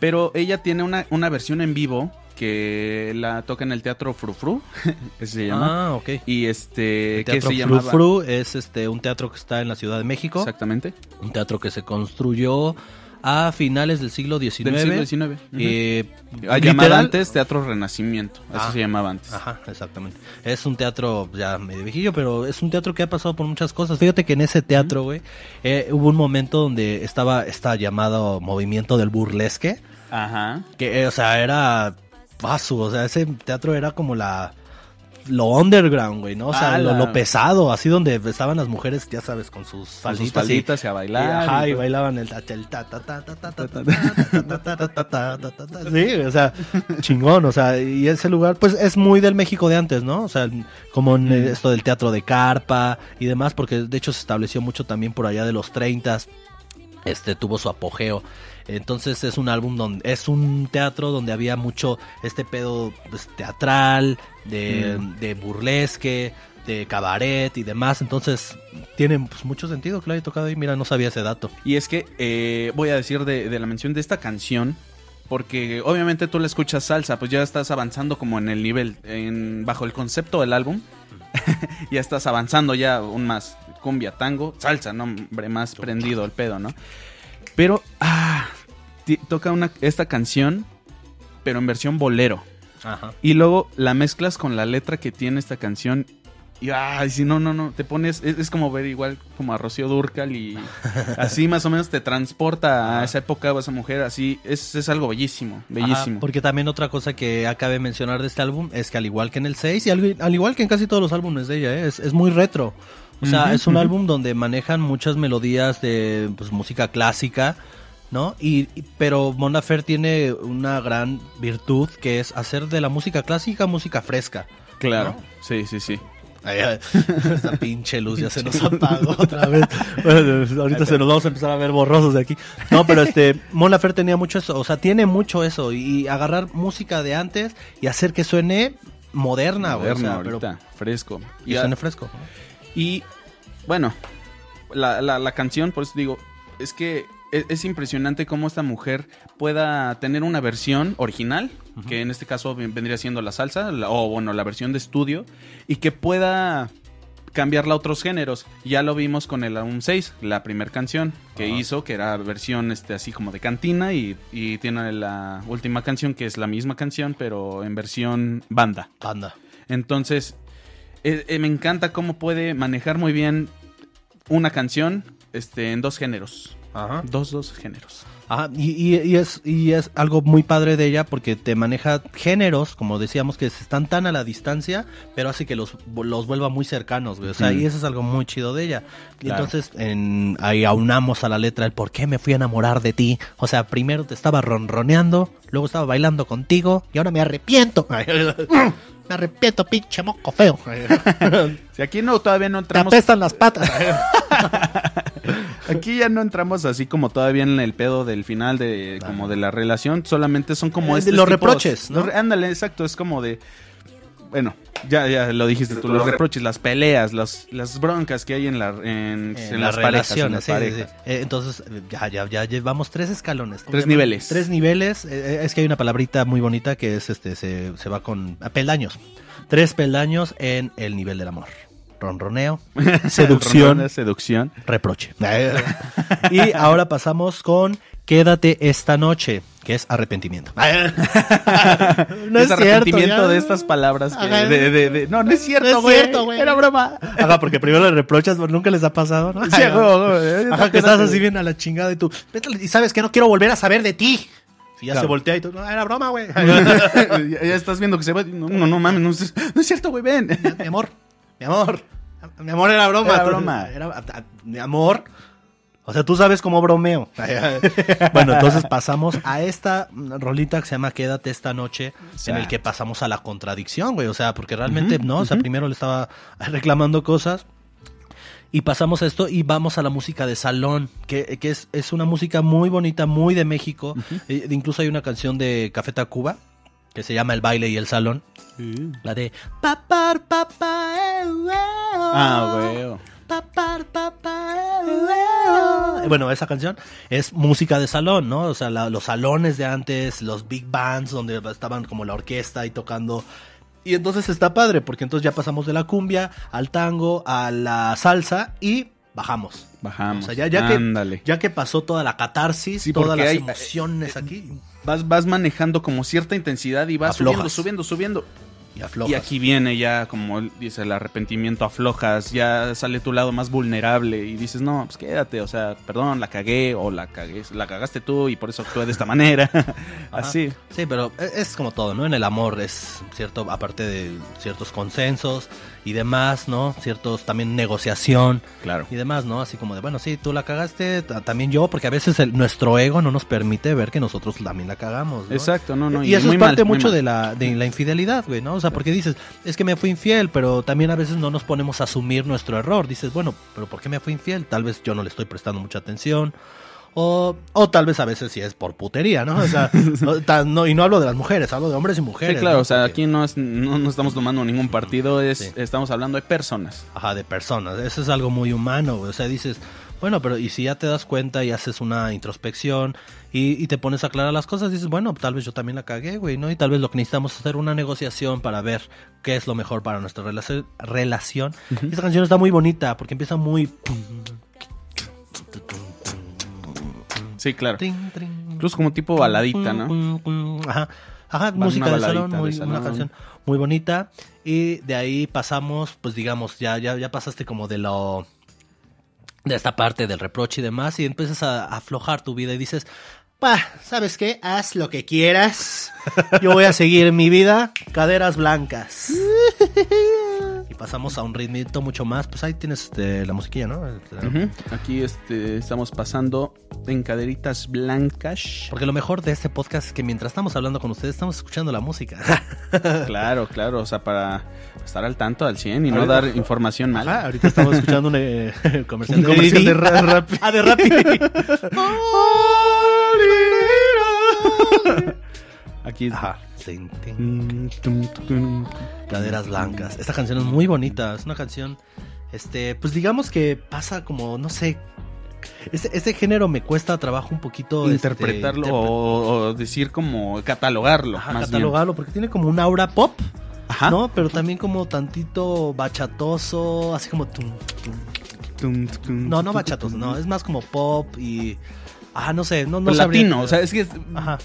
[SPEAKER 2] Pero ella tiene una, una versión en vivo que la toca en el Teatro Frufru, ese se llama.
[SPEAKER 1] Ah, ok.
[SPEAKER 2] Y este,
[SPEAKER 1] El Teatro
[SPEAKER 2] se
[SPEAKER 1] Fru
[SPEAKER 2] llamaba...
[SPEAKER 1] Fru es este un teatro que está en la Ciudad de México.
[SPEAKER 2] Exactamente.
[SPEAKER 1] Un teatro que se construyó a finales del siglo XIX.
[SPEAKER 2] Del siglo XIX. Ujú.
[SPEAKER 1] Eh,
[SPEAKER 2] Ah, llamaba antes Teatro Renacimiento. Así
[SPEAKER 1] Ah.
[SPEAKER 2] se llamaba antes.
[SPEAKER 1] Ajá, exactamente. Es un teatro ya medio viejillo, pero es un teatro que ha pasado por muchas cosas. Fíjate que en ese teatro, güey, eh, hubo un momento donde estaba esta llamado movimiento del burlesque,
[SPEAKER 2] Ajá.
[SPEAKER 1] Que, o sea, era. Vaso, o sea, ese teatro era como la lo underground, güey, ¿no? O sea, lo, lo, pesado, así donde estaban las mujeres, ya sabes, con sus falditas.
[SPEAKER 2] y, a bailar.
[SPEAKER 1] ajá,
[SPEAKER 2] y
[SPEAKER 1] bailaban el Sí, o sea, chingón, o sea, y ese lugar, pues es muy del México de antes, ¿no? O sea, como en esto del teatro de carpa y demás, porque de hecho se estableció mucho también por allá de los 30 este tuvo su apogeo. Entonces es un álbum donde es un teatro donde había mucho este pedo pues, teatral, de, de burlesque, de cabaret y demás. Entonces tiene pues, mucho sentido que lo haya tocado ahí. Mira, no sabía ese dato.
[SPEAKER 2] Y es que eh, voy a decir de, de la mención de esta canción, porque obviamente tú la escuchas salsa, pues ya estás avanzando como en el nivel, en, bajo el concepto del álbum, ya estás avanzando ya aún más, cumbia, tango, salsa, no, hombre, más prendido el pedo, ¿no? Pero, ah, toca una, esta canción, pero en versión bolero.
[SPEAKER 1] Ajá.
[SPEAKER 2] Y luego la mezclas con la letra que tiene esta canción. Y ay, si no, no, no, te pones, es, es como ver igual como a Rocío Durcal y así más o menos te transporta a esa época o a esa mujer, así, es, es algo bellísimo, bellísimo.
[SPEAKER 1] Ajá, porque también otra cosa que acabe de mencionar de este álbum es que al igual que en el 6 y al, al igual que en casi todos los álbumes de ella, ¿eh? es, es muy retro. O sea, es un álbum donde manejan muchas melodías de pues, música clásica, ¿no? Y, y- pero Mon Laferte tiene una gran virtud que es hacer de la música clásica música fresca.
[SPEAKER 2] claro,
[SPEAKER 1] ¿no?
[SPEAKER 2] sí, sí, sí.
[SPEAKER 1] Ay, ay, esa pinche luz ya se nos apagó otra vez. Bueno, ahorita se nos vamos a empezar a ver borrosos de aquí. No, pero este, Mon Laferte tenía mucho eso, o sea, tiene mucho eso. Y agarrar música de antes y hacer que suene moderna, güey. o sea, pero-
[SPEAKER 2] ahorita, fresco.
[SPEAKER 1] y
[SPEAKER 2] Y,
[SPEAKER 1] suene fresco.
[SPEAKER 2] Y, bueno, la, la, la canción, por eso digo, es que es, es impresionante cómo esta mujer pueda tener una versión original, que en este caso ven- vendría siendo la salsa, la- o bueno, la versión de estudio, y que pueda cambiarla a otros géneros. Ya lo vimos con el álbum 6, la primera canción que hizo, que era versión este así como de cantina, y, y tiene la última canción que es la misma canción, pero en versión banda.
[SPEAKER 1] Banda.
[SPEAKER 2] Entonces, eh, eh, me encanta cómo puede manejar muy bien una canción este, en dos géneros.
[SPEAKER 1] Ajá.
[SPEAKER 2] Dos, dos géneros.
[SPEAKER 1] Ajá, y, y- y es, y es algo muy padre de ella porque te maneja géneros, como decíamos, que están tan a la distancia, pero hace que los, los vuelva muy cercanos, güey. O sea, y eso es algo muy chido de ella. Y
[SPEAKER 2] Claro.
[SPEAKER 1] entonces en, ahí aunamos a la letra el por qué me fui a enamorar de ti. O sea, primero te estaba ronroneando, luego estaba bailando contigo y ahora me arrepiento.
[SPEAKER 4] Me arrepiento, pinche moco feo.
[SPEAKER 2] Si aquí no, todavía no
[SPEAKER 4] Te
[SPEAKER 2] entramos.
[SPEAKER 4] apestan las patas.
[SPEAKER 2] Aquí ya no entramos así como todavía en el pedo del final de como de la relación, solamente son como
[SPEAKER 1] Eh, los
[SPEAKER 2] tipos-
[SPEAKER 1] reproches, ¿no?
[SPEAKER 2] los ándale, exacto, es como de bueno, ya ya lo dijiste tú, los reproches, las peleas, las las broncas que hay en la en,
[SPEAKER 1] En,
[SPEAKER 2] en
[SPEAKER 1] las
[SPEAKER 2] las parejas, en
[SPEAKER 1] relaciones,
[SPEAKER 2] las
[SPEAKER 1] sí, sí,
[SPEAKER 2] parejas.
[SPEAKER 1] sí. Eh, entonces, ya, ya, ya llevamos tres escalones.
[SPEAKER 2] Tres niveles.
[SPEAKER 1] Tres niveles. eh, eh, es que hay una palabrita muy bonita que es este, se, se va con a peldaños. Tres peldaños en el nivel del amor. Ronroneo, seducción,
[SPEAKER 2] seducción.
[SPEAKER 1] reproche. y ahora pasamos con Quédate esta noche, que es arrepentimiento. no
[SPEAKER 2] es arrepentimiento
[SPEAKER 1] ya.
[SPEAKER 2] de estas palabras que
[SPEAKER 4] Ajá.
[SPEAKER 2] de, de- de- no, no es cierto,
[SPEAKER 4] No es
[SPEAKER 2] güey.
[SPEAKER 4] cierto, güey.
[SPEAKER 2] Era broma.
[SPEAKER 1] Ajá, porque primero le reprochas, pero nunca les ha pasado, ¿no?
[SPEAKER 2] Sí, güey, güey.
[SPEAKER 1] Ajá, que estás así bien a la chingada y tú, y sabes que no quiero volver a saber de ti. Y ya
[SPEAKER 2] Claro.
[SPEAKER 1] se voltea y tú, no, era broma, güey.
[SPEAKER 2] ya, ya estás viendo que se va. No, no, no mames, no, es- no es cierto, güey, ven.
[SPEAKER 1] mi amor, mi amor, mi amor era broma.
[SPEAKER 2] Era broma.
[SPEAKER 1] Era, mi amor. O sea, tú sabes cómo bromeo. bueno, entonces pasamos a esta rolita que se llama Quédate esta noche, en el que pasamos a la contradicción, güey. O sea, porque realmente, ¿no? O sea, primero le estaba reclamando cosas. Y pasamos a esto y vamos a la música de salón, que, que es, es una música muy bonita, muy de México. Eh, incluso hay una canción de Café Tacuba que se llama El baile y el salón. La de papar papá eh, eh, oh.
[SPEAKER 2] Ah, güey.
[SPEAKER 1] Eh, eh. Bueno, esa canción es música de salón, ¿no? O sea, la- los salones de antes, los big bands donde estaban como la orquesta y tocando. Y entonces está padre, porque entonces ya pasamos de la cumbia al tango, a la salsa y bajamos.
[SPEAKER 2] Bajamos.
[SPEAKER 1] O sea, ya, ya que,
[SPEAKER 2] Ándale.
[SPEAKER 1] ya que pasó toda la catarsis,
[SPEAKER 2] Sí,
[SPEAKER 1] todas las
[SPEAKER 2] hay-
[SPEAKER 1] emociones aquí,
[SPEAKER 2] Vas, vas manejando como cierta intensidad y vas subiendo, subiendo, subiendo.
[SPEAKER 1] Y aflojas.
[SPEAKER 2] Y aquí viene ya, como dice, el arrepentimiento, aflojas, ya sale tu lado más vulnerable y dices, no, pues quédate, o sea, perdón, la cagué o la cagué, la cagaste tú y por eso actué de esta manera. Así.
[SPEAKER 1] Sí, pero e- es como todo, ¿no? En el amor es cierto, aparte de ciertos consensos y demás, ¿no? Ciertos también negociación
[SPEAKER 2] Claro.
[SPEAKER 1] y demás, ¿no? Así como de, bueno, sí, tú la cagaste, ta- también yo, porque a veces el- nuestro ego no nos permite ver que nosotros también la cagamos, ¿no?
[SPEAKER 2] Exacto, no, no.
[SPEAKER 1] y eso
[SPEAKER 2] muy
[SPEAKER 1] es parte
[SPEAKER 2] mal,
[SPEAKER 1] mucho de la, de la infidelidad, güey, ¿no? O sea, porque dices, es que me fui infiel, pero también a veces no nos ponemos a asumir nuestro error. Dices, bueno, pero ¿por qué me fui infiel? Tal vez yo no le estoy prestando mucha atención. O, o tal vez a veces sí es por putería, ¿no? O sea, no, y no hablo de las mujeres, hablo de hombres y
[SPEAKER 2] Sí,
[SPEAKER 1] mujeres.
[SPEAKER 2] claro,
[SPEAKER 1] ¿no?
[SPEAKER 2] o sea,
[SPEAKER 1] Porque-
[SPEAKER 2] aquí no, es, no, no estamos tomando ningún partido, es,
[SPEAKER 1] Sí.
[SPEAKER 2] estamos hablando de personas.
[SPEAKER 1] Ajá, de personas. Eso es algo muy humano. O sea, dices, bueno, pero y si ya te das cuenta y haces una introspección y, y te pones a aclarar las cosas, dices, bueno, tal vez yo también la cagué, güey, ¿no? Y tal vez lo que necesitamos es hacer una negociación para ver qué es lo mejor para nuestra relaci- relación. Esta canción está muy bonita porque empieza muy...
[SPEAKER 2] Sí, claro.
[SPEAKER 1] Trin, trin,
[SPEAKER 2] Incluso como tipo baladita, ¿no?
[SPEAKER 1] Ajá, ajá, música de salón. una canción muy bonita. Y de ahí pasamos, pues digamos, ya, ya, ya pasaste como de lo de esta parte del reproche y demás, y empiezas a, a aflojar tu vida y dices,
[SPEAKER 4] Pa, ¿sabes qué? Haz lo que quieras.
[SPEAKER 1] yo voy a seguir mi vida, caderas blancas. y pasamos a un ritmito mucho más, pues ahí tienes este, la musiquilla, ¿no?
[SPEAKER 2] Ujú. Aquí este, estamos pasando en caderitas blancas.
[SPEAKER 1] Porque lo mejor de este podcast es que mientras estamos hablando con ustedes, estamos escuchando la música.
[SPEAKER 2] Claro, claro, o sea, para estar al tanto al 100 y no dar información mala.
[SPEAKER 1] Ajá, ahorita estamos escuchando un eh, comercial,
[SPEAKER 2] Un comercial de. Rappi.
[SPEAKER 1] Ah, de Rappi.
[SPEAKER 2] Aquí
[SPEAKER 1] Ajá. Tin. Caderas blancas. Esta canción es muy bonita. Es una canción, este, pues digamos que pasa como, no sé. Este, este género me cuesta trabajo un poquito. este,
[SPEAKER 2] Interpretarlo
[SPEAKER 1] interpre-
[SPEAKER 2] o, o decir como catalogarlo.
[SPEAKER 1] Ajá,
[SPEAKER 2] más
[SPEAKER 1] catalogarlo, porque tiene como un aura pop.
[SPEAKER 2] Ajá.
[SPEAKER 1] ¿no? Pero también como tantito bachatoso, así como... tum, tum.
[SPEAKER 2] Tum,
[SPEAKER 1] No, no bachatoso, no, es más como pop y... Ah, no sé, no, no
[SPEAKER 2] Pues
[SPEAKER 1] sabría-
[SPEAKER 2] latino, o sea, es que es-
[SPEAKER 1] Ajá.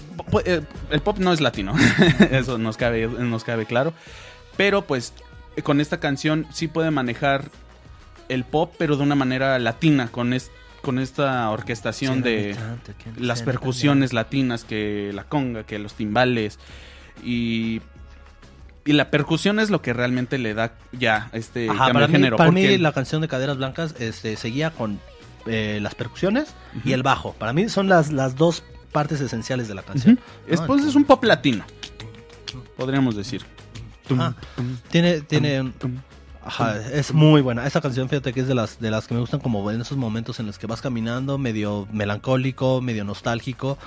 [SPEAKER 2] eh, el pop no es latino, eso nos cabe, nos cabe claro. Pero pues eh, con esta canción sí puede manejar el pop, pero de una manera latina, con, es- con esta orquestación de las percusiones latinas, que la conga, que los timbales y... Y la percusión es lo que realmente le da ya este
[SPEAKER 1] Ajá,
[SPEAKER 2] cambio
[SPEAKER 1] para
[SPEAKER 2] de
[SPEAKER 1] mí,
[SPEAKER 2] género.
[SPEAKER 1] para
[SPEAKER 2] porque-
[SPEAKER 1] mí la canción de Caderas Blancas este, seguía con eh, las percusiones y el bajo. Para mí son las, las dos partes esenciales de la canción.
[SPEAKER 2] Después es un pop latino, podríamos decir.
[SPEAKER 1] Ajá. Tiene, tiene, ajá, es muy buena. Esta canción, fíjate que es de las, de las que me gustan como en esos momentos en los que vas caminando, medio melancólico, medio nostálgico.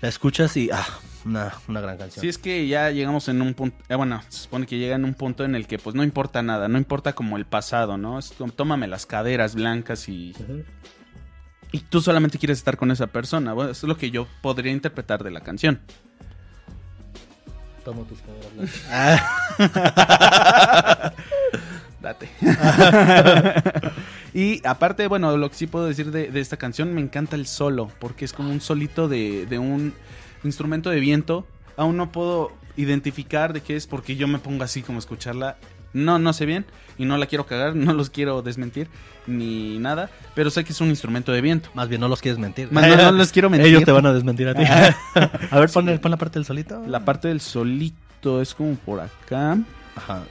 [SPEAKER 1] La escuchas y, ah, una, una gran canción.
[SPEAKER 2] Sí, es que ya llegamos en un punto, eh, bueno, se supone que llega en un punto en el que pues no importa nada, no importa como el pasado, ¿no? Es como, tómame las caderas blancas y, y tú solamente quieres estar con esa persona. Bueno, eso es lo que yo podría interpretar de la canción.
[SPEAKER 1] Tomo tus caderas blancas.
[SPEAKER 2] Date. y aparte, bueno, lo que sí puedo decir de, de esta canción, me encanta el solo, porque es como un solito de, de un instrumento de viento. Aún no puedo identificar de qué es, porque yo me pongo así como a escucharla. No, no sé bien y no la quiero cagar, no los quiero desmentir ni nada, pero sé que es un instrumento de viento.
[SPEAKER 1] Más bien, no los quieres mentir.
[SPEAKER 2] Más no, no los quiero mentir.
[SPEAKER 1] Ellos te van a desmentir a ti. a ver, pon, pon la parte del solito.
[SPEAKER 2] La parte del solito es como por acá.
[SPEAKER 1] Ajá.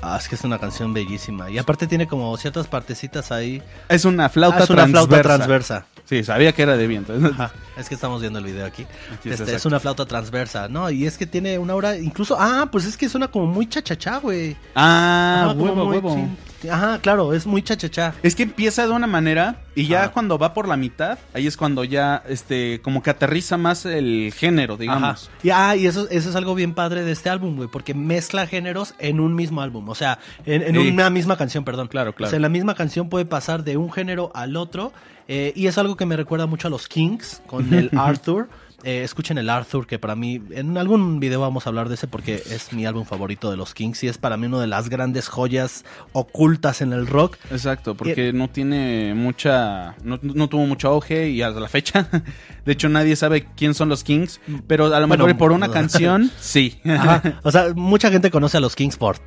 [SPEAKER 1] Ah, es que es una canción bellísima. Y aparte tiene como ciertas partecitas ahí.
[SPEAKER 2] Es una flauta
[SPEAKER 1] Ah, es una
[SPEAKER 2] transversa.
[SPEAKER 1] flauta transversa.
[SPEAKER 2] Sí, sabía que era de viento.
[SPEAKER 1] Ajá. Es que estamos viendo el video aquí. Este, es una flauta transversa, ¿no? Y es que tiene una hora, incluso, ah, pues es que suena como muy chachachá, güey.
[SPEAKER 2] Ah,
[SPEAKER 1] Ajá,
[SPEAKER 2] huevo,
[SPEAKER 1] muy
[SPEAKER 2] huevo.
[SPEAKER 1] Ajá, claro, es muy chachachá.
[SPEAKER 2] Es que empieza de una manera y ya
[SPEAKER 1] Ajá.
[SPEAKER 2] cuando va por la mitad, ahí es cuando ya, este, como que aterriza más el género, digamos.
[SPEAKER 1] Ajá. Y, ah, y eso, eso es algo bien padre de este álbum, güey, porque mezcla géneros en un mismo álbum, o sea, en, en
[SPEAKER 2] Sí.
[SPEAKER 1] una misma canción, perdón.
[SPEAKER 2] Claro, claro.
[SPEAKER 1] O sea, la misma canción puede pasar de un género al otro, eh, y es algo que me recuerda mucho a los Kings con el Arthur. Eh, escuchen el Arthur, que para mí, en algún video vamos a hablar de ese porque es mi álbum favorito de los Kings y es para mí una de las grandes joyas ocultas en el rock.
[SPEAKER 2] Exacto, porque no tiene mucha, no, no tuvo mucho auge y hasta la fecha, de hecho nadie sabe quién son los Kings, pero a lo
[SPEAKER 1] Bueno,
[SPEAKER 2] mejor por una canción, sí.
[SPEAKER 1] Ajá. O sea, mucha gente conoce a los Kings por...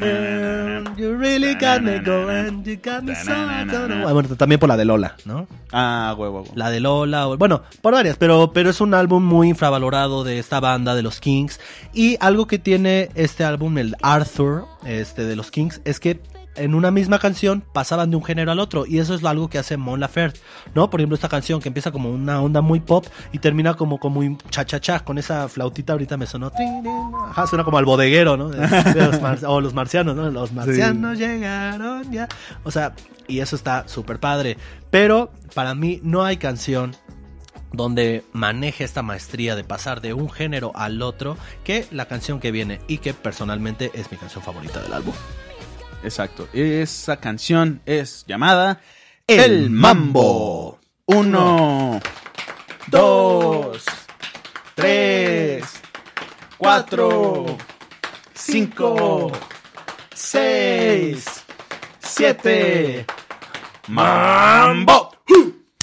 [SPEAKER 1] And you really got me going, you got me so I don't know. Ah, Bueno, también por la de Lola, ¿no?
[SPEAKER 2] Ah, huevo, huevo.
[SPEAKER 1] La de Lola, bueno, por varias, pero, pero es un álbum muy infravalorado de esta banda de los Kings. Y algo que tiene este álbum, el Arthur, este de los Kings, es que en una misma canción pasaban de un género al otro. Y eso es algo que hace Mon Laferte, ¿no? Por ejemplo, esta canción que empieza como una onda muy pop y termina como, como muy cha-cha-cha, con esa flautita ahorita me sonó. Ajá, suena como al bodeguero, ¿no? Los mar- o los marcianos, ¿no? Los marcianos llegaron ya. O sea, y eso está súper padre. Pero para mí no hay canción donde maneje esta maestría de pasar de un género al otro que la canción que viene y que personalmente es mi canción favorita del álbum.
[SPEAKER 2] Exacto. Esa canción es llamada
[SPEAKER 1] El Mambo.
[SPEAKER 2] Uno, dos, tres, cuatro, cinco, seis, siete. ¡Mambo!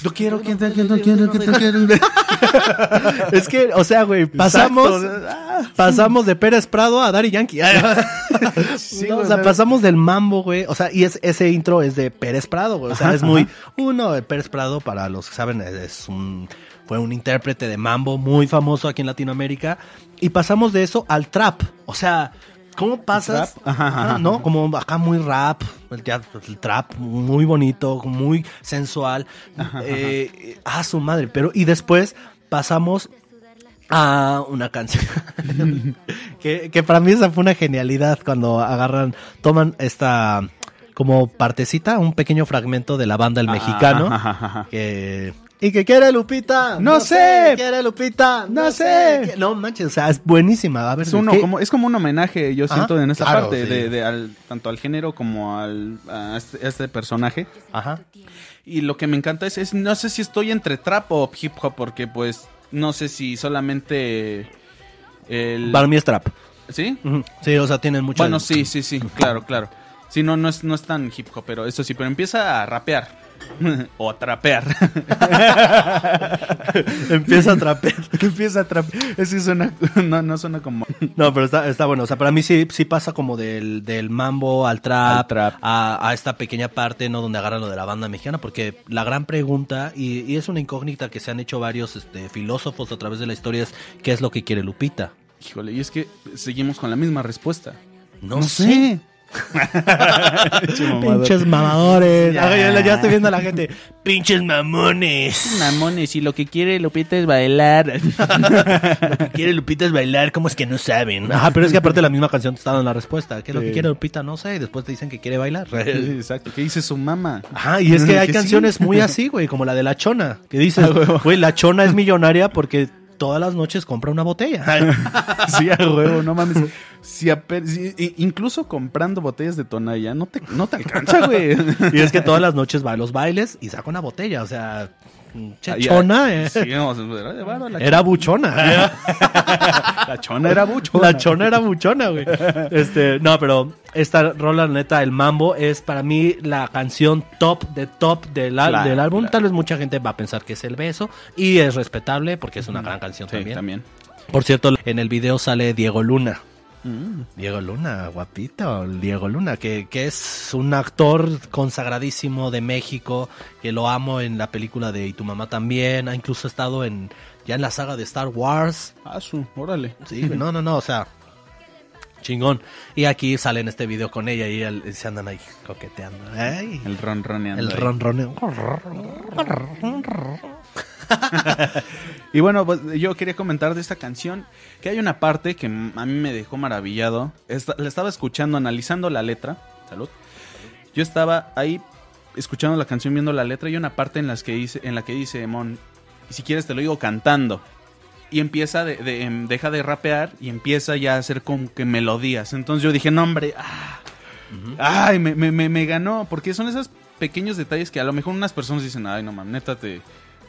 [SPEAKER 2] Yo quiero que te quiero, quiero quiero.
[SPEAKER 1] Es que, o sea, güey, pasamos,
[SPEAKER 2] Exacto.
[SPEAKER 1] pasamos de Pérez Prado a Daddy Yankee.
[SPEAKER 2] Sí,
[SPEAKER 1] No, o sea, pasamos del mambo, güey. O sea, y es, ese intro es de Pérez Prado, güey. O sea,
[SPEAKER 2] Ajá,
[SPEAKER 1] es muy. Uno, eh, Pérez Prado, para los que saben, es un. Fue un intérprete de mambo muy famoso aquí en Latinoamérica. Y pasamos de eso al trap. O sea, ¿cómo pasas?
[SPEAKER 2] Trap, ajá, ajá,
[SPEAKER 1] Ajá, ¿No? Como acá muy rap. El, ya, el trap muy bonito, muy sensual. Eh, ah, su madre. Pero, y después pasamos a una canción que, que para mí esa fue una genialidad cuando agarran, toman esta como partecita, un pequeño fragmento de la banda El Mexicano, que ¿Y qué quiere Lupita?
[SPEAKER 2] No sé.
[SPEAKER 1] ¿Qué quiere Lupita?
[SPEAKER 2] No sé.
[SPEAKER 1] ¿Qué- No manches, o sea, es buenísima. A ver,
[SPEAKER 2] Es, uno,
[SPEAKER 1] ¿qué?
[SPEAKER 2] como, es como un homenaje, yo
[SPEAKER 1] Ajá,
[SPEAKER 2] siento, en esta
[SPEAKER 1] claro,
[SPEAKER 2] parte,
[SPEAKER 1] sí.
[SPEAKER 2] de, de al- tanto al género como al, a, este, a este personaje.
[SPEAKER 1] Ajá.
[SPEAKER 2] Y lo que me encanta es, es, no sé si estoy entre trap o hip hop, porque pues no sé si solamente el...
[SPEAKER 1] Para mí es trap.
[SPEAKER 2] ¿Sí?
[SPEAKER 1] Sí, o sea, tienen mucho.
[SPEAKER 2] Bueno, sí, sí, sí, claro, claro. Sí, no, no es, no es tan hip hop, pero eso sí, pero empieza a rapear. o trapear.
[SPEAKER 1] Empieza a trapear.
[SPEAKER 2] empieza a trapear. Suena, no, no suena como...
[SPEAKER 1] No, pero está, está bueno. O sea, para mí sí, sí pasa como del, del mambo al trap,
[SPEAKER 2] Al trap.
[SPEAKER 1] A, a esta pequeña parte, ¿no? Donde agarran lo de la banda mexicana. Porque la gran pregunta, y, y es una incógnita que se han hecho varios este, filósofos a través de la historia, es ¿qué es lo que quiere Lupita?
[SPEAKER 2] Híjole, y es que seguimos con la misma respuesta.
[SPEAKER 1] No, sé.
[SPEAKER 2] Pinche
[SPEAKER 1] Pinches mamadores.
[SPEAKER 2] Ya.
[SPEAKER 1] Ya, ya estoy viendo a la gente. Pinches mamones.
[SPEAKER 2] Mamones, y lo que quiere Lupita es bailar.
[SPEAKER 1] Lo que quiere Lupita es bailar, ¿cómo es que no saben? Ajá, pero es que aparte la misma canción te está dando la respuesta. ¿Qué es lo que quiere Lupita? No sé. Y después te dicen que quiere bailar.
[SPEAKER 2] Exacto, ¿qué dice su mamá?
[SPEAKER 1] Ajá, y es que hay
[SPEAKER 2] Que
[SPEAKER 1] canciones
[SPEAKER 2] sí.
[SPEAKER 1] muy así, güey, como la de La Chona, que dices,
[SPEAKER 2] Ah,
[SPEAKER 1] güey, La Chona es millonaria porque todas las noches compra una botella.
[SPEAKER 2] sí, a huevo, no mames. Si si- incluso comprando botellas de tonalla, no te, no te alcanza, güey.
[SPEAKER 1] y es que todas las noches va a los bailes y saca una botella, o sea, che,
[SPEAKER 2] Ahí-
[SPEAKER 1] Chona eh,
[SPEAKER 2] Sí, no, era de varo la,
[SPEAKER 1] era buchona.
[SPEAKER 2] la chona era buchona.
[SPEAKER 1] La chona era buchona, güey. Este, no, pero esta rola, neta, el mambo es para mí la canción top de top del, al-
[SPEAKER 2] Claro,
[SPEAKER 1] del álbum.
[SPEAKER 2] claro.
[SPEAKER 1] Tal vez mucha gente va a pensar que es el beso y es respetable porque es una gran canción
[SPEAKER 2] Sí,
[SPEAKER 1] también.
[SPEAKER 2] también.
[SPEAKER 1] Por cierto, en el video sale Diego Luna.
[SPEAKER 2] Mm.
[SPEAKER 1] Diego Luna, guapito, Diego Luna, que, que es un actor consagradísimo de México, que lo amo en la película de Y tu mamá también, ha incluso estado en ya en la saga de Star Wars.
[SPEAKER 2] Ah, su, órale.
[SPEAKER 1] Sí, no, no, no, o sea, chingón. Y aquí sale en este video con ella y se andan ahí coqueteando. Ay,
[SPEAKER 2] El ronroneando.
[SPEAKER 1] el ronroneo.
[SPEAKER 2] Y bueno, pues, yo quería comentar de esta canción que hay una parte que a mí me dejó maravillado. Esta- la estaba escuchando, analizando la letra. Salud. Yo estaba ahí escuchando la canción, viendo la letra y hay una parte en, las que dice, en la que dice, Mon, y si quieres te lo digo cantando. Y empieza, de, de- em, deja de rapear y empieza ya a hacer como que melodías. Entonces yo dije, no hombre, ah, ay, me, me, me, me ganó. Porque son esos pequeños detalles que a lo mejor unas personas dicen, ay, no mames, neta te,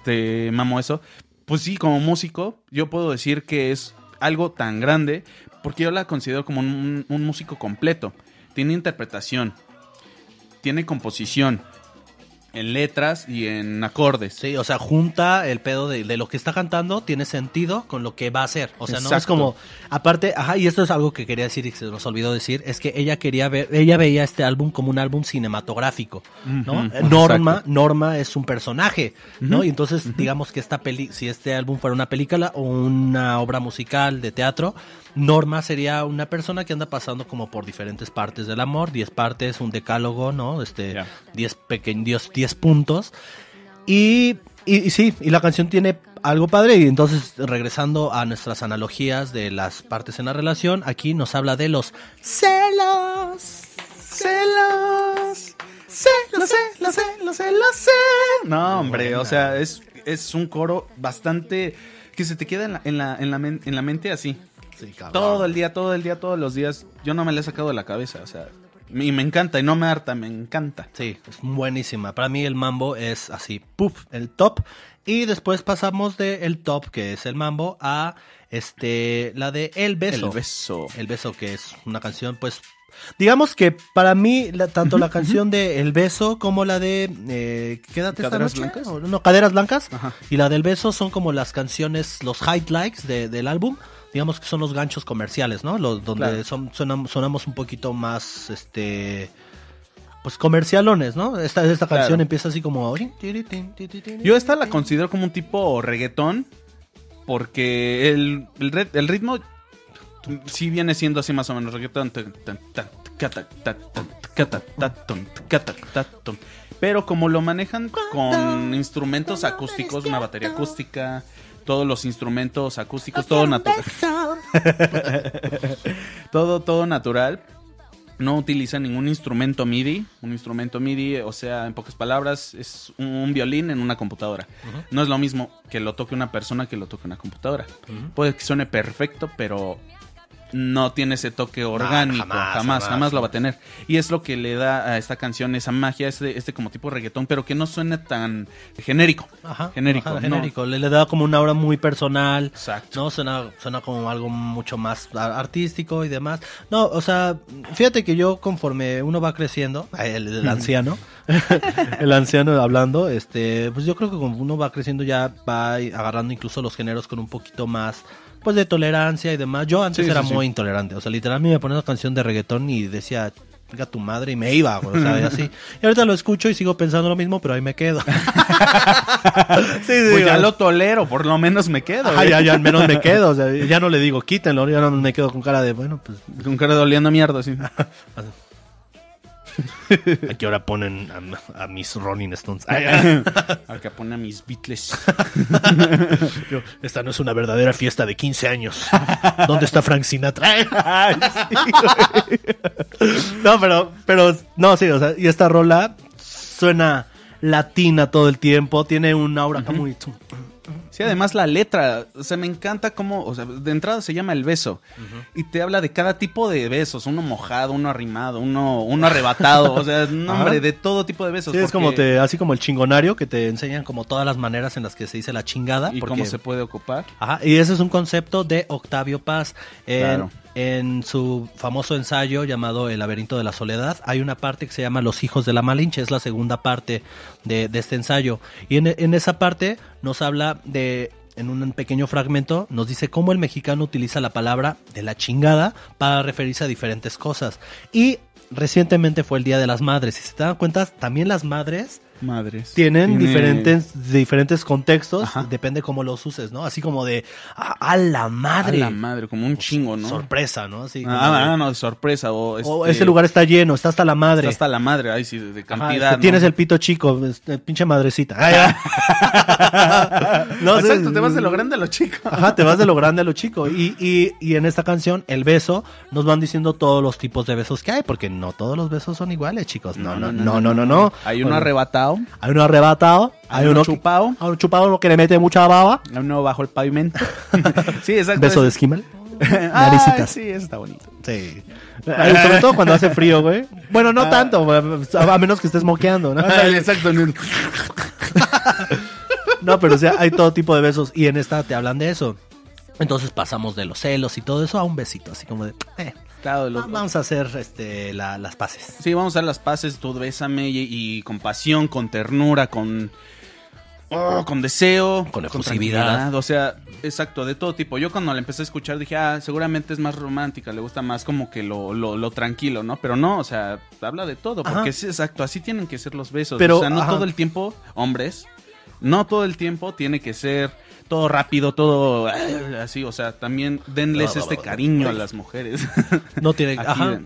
[SPEAKER 2] te mamo eso. Pues sí, como músico, yo puedo decir que es algo tan grande porque yo la considero como un músico completo. Tiene interpretación, tiene composición, en letras y en acordes.
[SPEAKER 1] Sí, o sea, junta el pedo de, de lo que está cantando, tiene sentido con lo que va a hacer. O sea, no es
[SPEAKER 2] Exacto.
[SPEAKER 1] como, aparte, ajá, y esto es algo que quería decir y que se nos olvidó decir, es que ella quería ver, ella veía este álbum como un álbum cinematográfico, ¿no? Eh, Norma,
[SPEAKER 2] exacto.
[SPEAKER 1] Norma es un personaje, ¿no? Y entonces, digamos que esta peli, si este álbum fuera una película o una obra musical de teatro, Norma sería una persona que anda pasando como por diferentes partes del amor, 10 partes, un decálogo, ¿no? Este,
[SPEAKER 2] Ya.
[SPEAKER 1] 10 pequeños, 10 puntos. Y, y, y sí, y la canción tiene algo padre. Y entonces, regresando a nuestras analogías de las partes en la relación, aquí nos habla de los celos. Celos. Celos, celos, celos, celos, celos.
[SPEAKER 2] No, hombre, o sea, es, es un coro bastante que se te queda en la, en la, en la, men- en la mente así.
[SPEAKER 1] Sí.
[SPEAKER 2] Todo el día, todo el día, todos los días. Yo no me la he sacado de la cabeza, o sea. Y me encanta, y no me harta, me encanta.
[SPEAKER 1] Sí, es buenísima. Para mí el mambo es así, puff, el top. Y después pasamos de el top, que es el mambo, a este la de El Beso.
[SPEAKER 2] El beso.
[SPEAKER 1] El Beso, que es una canción, pues, digamos que para mí, la- tanto la canción de El Beso como la de eh, Quédate esta
[SPEAKER 2] ¿Caderas
[SPEAKER 1] noche,
[SPEAKER 2] blancas?
[SPEAKER 1] o no, Caderas Blancas,
[SPEAKER 2] Ajá.
[SPEAKER 1] y la del Beso son como las canciones, los highlights de- del álbum. Digamos que son los ganchos comerciales, ¿no? Los donde
[SPEAKER 2] Claro.
[SPEAKER 1] son, sonam- sonamos un poquito más, este, pues comercialones, ¿no? Esta, esta canción empieza así como...
[SPEAKER 2] Yo esta la considero como un tipo reggaetón. Porque el, el, ritmo sí viene siendo así más o menos reggaetón. Pero como lo manejan con instrumentos acústicos, una batería acústica, todos los instrumentos acústicos, todo natural. todo, todo natural. no utiliza ningún instrumento MIDI. Un instrumento MIDI, o sea, en pocas palabras, es un, un violín en una computadora. No es lo mismo que lo toque una persona que lo toque una computadora. Puede que suene perfecto, pero no tiene ese toque orgánico.
[SPEAKER 1] jamás,
[SPEAKER 2] jamás, jamás,
[SPEAKER 1] jamás,
[SPEAKER 2] lo va a tener. Y es lo que le da a esta canción esa magia, este, este como tipo reggaetón, pero que no suene tan genérico.
[SPEAKER 1] Ajá,
[SPEAKER 2] genérico.
[SPEAKER 1] ajá,
[SPEAKER 2] no.
[SPEAKER 1] genérico. Le, le da como una aura muy personal.
[SPEAKER 2] Exacto.
[SPEAKER 1] No, suena, suena como algo mucho más artístico y demás. No, o sea, fíjate que yo conforme uno va creciendo, el, el anciano, el anciano hablando, este, pues yo creo que como uno va creciendo ya va agarrando incluso los géneros con un poquito más, pues de tolerancia y demás. Yo antes
[SPEAKER 2] Sí,
[SPEAKER 1] era
[SPEAKER 2] sí, sí.
[SPEAKER 1] muy intolerante, o sea, literalmente me ponía una canción de reggaetón y decía, venga tu madre y me iba, o sea, así. Y ahorita lo escucho y sigo pensando lo mismo, pero ahí me quedo. sí, sí,
[SPEAKER 2] Pues ya lo tolero, por lo menos me quedo.
[SPEAKER 1] Ya, ya al menos me quedo, o sea, ya no le digo quítenlo, ya no me quedo con cara de, bueno, pues,
[SPEAKER 2] Con cara de oliendo mierda, sí.
[SPEAKER 1] ¿a qué hora ponen a, a mis Rolling Stones? Ay.
[SPEAKER 2] Acá pone a mis Beatles.
[SPEAKER 1] Yo, esta no es una verdadera fiesta de 15 años. ¿Dónde está Frank Sinatra? Ay, sí, güey. no, pero, pero, no, sí, o sea, y esta rola suena latina todo el tiempo, tiene un aura acá muy...
[SPEAKER 2] Sí, además la letra, o sea, me encanta cómo, o sea, de entrada se llama El Beso y te habla de cada tipo de besos, uno mojado, uno arrimado, uno, uno arrebatado, o sea, no, hombre, de todo tipo de besos.
[SPEAKER 1] Sí, es como te, así como el chingonario, que te enseñan como todas las maneras en las que se dice la chingada.
[SPEAKER 2] y
[SPEAKER 1] porque-
[SPEAKER 2] cómo se puede ocupar.
[SPEAKER 1] Ajá, y ese es un concepto de Octavio Paz. En,
[SPEAKER 2] Claro.
[SPEAKER 1] en su famoso ensayo llamado El laberinto de la soledad, hay una parte que se llama Los hijos de la Malinche, es la segunda parte de, de este ensayo. Y en, en esa parte nos habla de, en un pequeño fragmento, nos dice cómo el mexicano utiliza la palabra de la chingada para referirse a diferentes cosas. Y recientemente fue el Día de las Madres. Si se dan cuenta, también las madres
[SPEAKER 2] Madres.
[SPEAKER 1] tienen
[SPEAKER 2] Tiene-
[SPEAKER 1] diferentes diferentes contextos,
[SPEAKER 2] Ajá.
[SPEAKER 1] depende cómo los uses, ¿no? Así como de a, a la madre,
[SPEAKER 2] A la madre, como un chingo, ¿no?
[SPEAKER 1] sorpresa, ¿no? Así
[SPEAKER 2] Ah,
[SPEAKER 1] de,
[SPEAKER 2] ah, no, sorpresa. O,
[SPEAKER 1] "Oh,
[SPEAKER 2] este,
[SPEAKER 1] ese lugar está lleno, está hasta la madre.
[SPEAKER 2] está hasta la madre, ay, sí, de de
[SPEAKER 1] Ajá,
[SPEAKER 2] cantidad.
[SPEAKER 1] este,
[SPEAKER 2] ¿no?
[SPEAKER 1] Tienes el pito chico, este, pinche madrecita. Ay. No,
[SPEAKER 2] Exacto, te vas de lo grande a lo chico.
[SPEAKER 1] Ajá, te vas de lo grande a lo chico. Y, y, y en esta canción, el beso, nos van diciendo todos los tipos de besos que hay, porque no todos los besos son iguales, chicos. No, no, no, no, no. no,
[SPEAKER 2] Hay uno
[SPEAKER 1] Bueno,
[SPEAKER 2] arrebatado,
[SPEAKER 1] Hay uno arrebatado,
[SPEAKER 2] hay,
[SPEAKER 1] hay,
[SPEAKER 2] uno
[SPEAKER 1] uno
[SPEAKER 2] chupado,
[SPEAKER 1] Hay un chupado que le mete mucha baba.
[SPEAKER 2] hay uno bajo el pavimento. sí, exacto.
[SPEAKER 1] Beso de
[SPEAKER 2] es-
[SPEAKER 1] esquimal. Naricitas.
[SPEAKER 2] sí, eso está bonito.
[SPEAKER 1] Sí. Sobre todo cuando hace frío, güey. Bueno, no tanto, a menos que estés moqueando, ¿no?
[SPEAKER 2] Exacto.
[SPEAKER 1] No, pero o sea, hay todo tipo de besos y en esta te hablan de eso. Entonces pasamos de los celos y todo eso a un besito, así como de, eh,
[SPEAKER 2] Claro, lo-
[SPEAKER 1] vamos a hacer este la- las paces.
[SPEAKER 2] Sí, vamos a hacer las paces, tú bésame y, y con pasión, con ternura, con... oh, con deseo,
[SPEAKER 1] Con efusividad.
[SPEAKER 2] O sea, exacto, de todo tipo. Yo cuando la empecé a escuchar dije, ah, seguramente es más romántica, le gusta más como que lo, lo, lo tranquilo, ¿no? Pero no, o sea, habla de todo, porque
[SPEAKER 1] Ajá.
[SPEAKER 2] sí, exacto, así tienen que ser los besos.
[SPEAKER 1] Pero,
[SPEAKER 2] o sea, no
[SPEAKER 1] ajá.
[SPEAKER 2] todo el tiempo, hombres, no todo el tiempo tiene que ser todo rápido, todo eh, así, o sea, también denles este cariño a las mujeres.
[SPEAKER 1] No tiene,
[SPEAKER 2] Aquí,
[SPEAKER 1] ajá.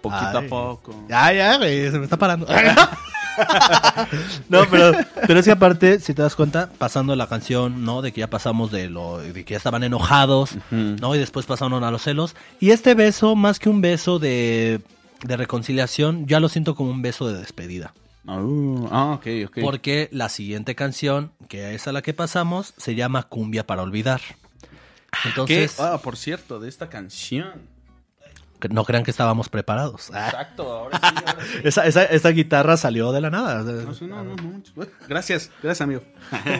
[SPEAKER 2] poquito
[SPEAKER 1] Ay.
[SPEAKER 2] a poco.
[SPEAKER 1] Ya, ya, güey, se me está parando. no, pero, pero es que aparte, si te das cuenta, pasando la canción, ¿no? De que ya pasamos de lo, de que ya estaban enojados. ¿no? Y después pasaron a los celos. Y este beso, más que un beso de, de reconciliación, ya lo siento como un beso de despedida.
[SPEAKER 2] Uh, ah, ok, ok.
[SPEAKER 1] Porque la siguiente canción, que es a la que pasamos, se llama Cumbia para olvidar.
[SPEAKER 2] ¿Qué?
[SPEAKER 1] Entonces,
[SPEAKER 2] Ah, por cierto, de esta canción.
[SPEAKER 1] no crean que estábamos preparados. Ah,
[SPEAKER 2] Exacto, ahora sí, ahora sí.
[SPEAKER 1] esa, esa, esa guitarra salió de la nada.
[SPEAKER 2] No, no, no. Gracias, gracias, amigo.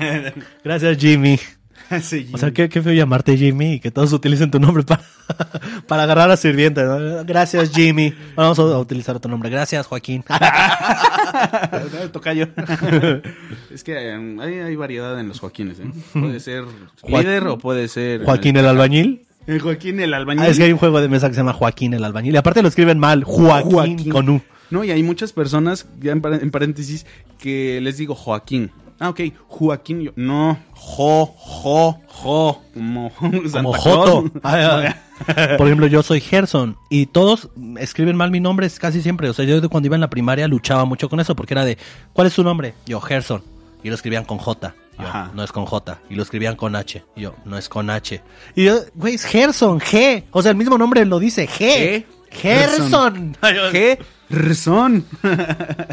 [SPEAKER 1] Gracias, Jimmy.
[SPEAKER 2] Sí,
[SPEAKER 1] O sea, qué, qué feo llamarte Jimmy y que todos utilicen tu nombre para, para agarrar a sirvientes. ¿no? Gracias, Jimmy. Bueno, vamos a utilizar otro nombre. Gracias, Joaquín.
[SPEAKER 2] Tocayo. es que eh, hay, hay variedad en los Joaquines, ¿eh? Puede ser
[SPEAKER 1] Joaquín-
[SPEAKER 2] líder o puede ser...
[SPEAKER 1] Joaquín el albañil.
[SPEAKER 2] El Joaquín el albañil.
[SPEAKER 1] Ah, es que hay un juego de mesa que se llama Joaquín el albañil. Y aparte lo escriben mal. Joaquín,
[SPEAKER 2] Joaquín.
[SPEAKER 1] con U.
[SPEAKER 2] No, y hay muchas personas, ya en, par- en paréntesis, que les digo Joaquín. Ah, ok, Joaquín. Yo, no, Jo, Jo, Jo. Como,
[SPEAKER 1] Como
[SPEAKER 2] Santa
[SPEAKER 1] Joto. Ah. Por ejemplo, yo soy Gerson y todos escriben mal mi nombre casi siempre. O sea, yo cuando iba en la primaria luchaba mucho con eso porque era de, ¿cuál es su nombre? Yo, Gerson. Y lo escribían con J. Yo,
[SPEAKER 2] Ajá.
[SPEAKER 1] no es con J. Y lo escribían con H. Y yo, no es con H. Y yo, güey, es Gerson, G. O sea, el mismo nombre lo dice, G.
[SPEAKER 2] ¿Qué?
[SPEAKER 1] Gerson.
[SPEAKER 2] Gerson.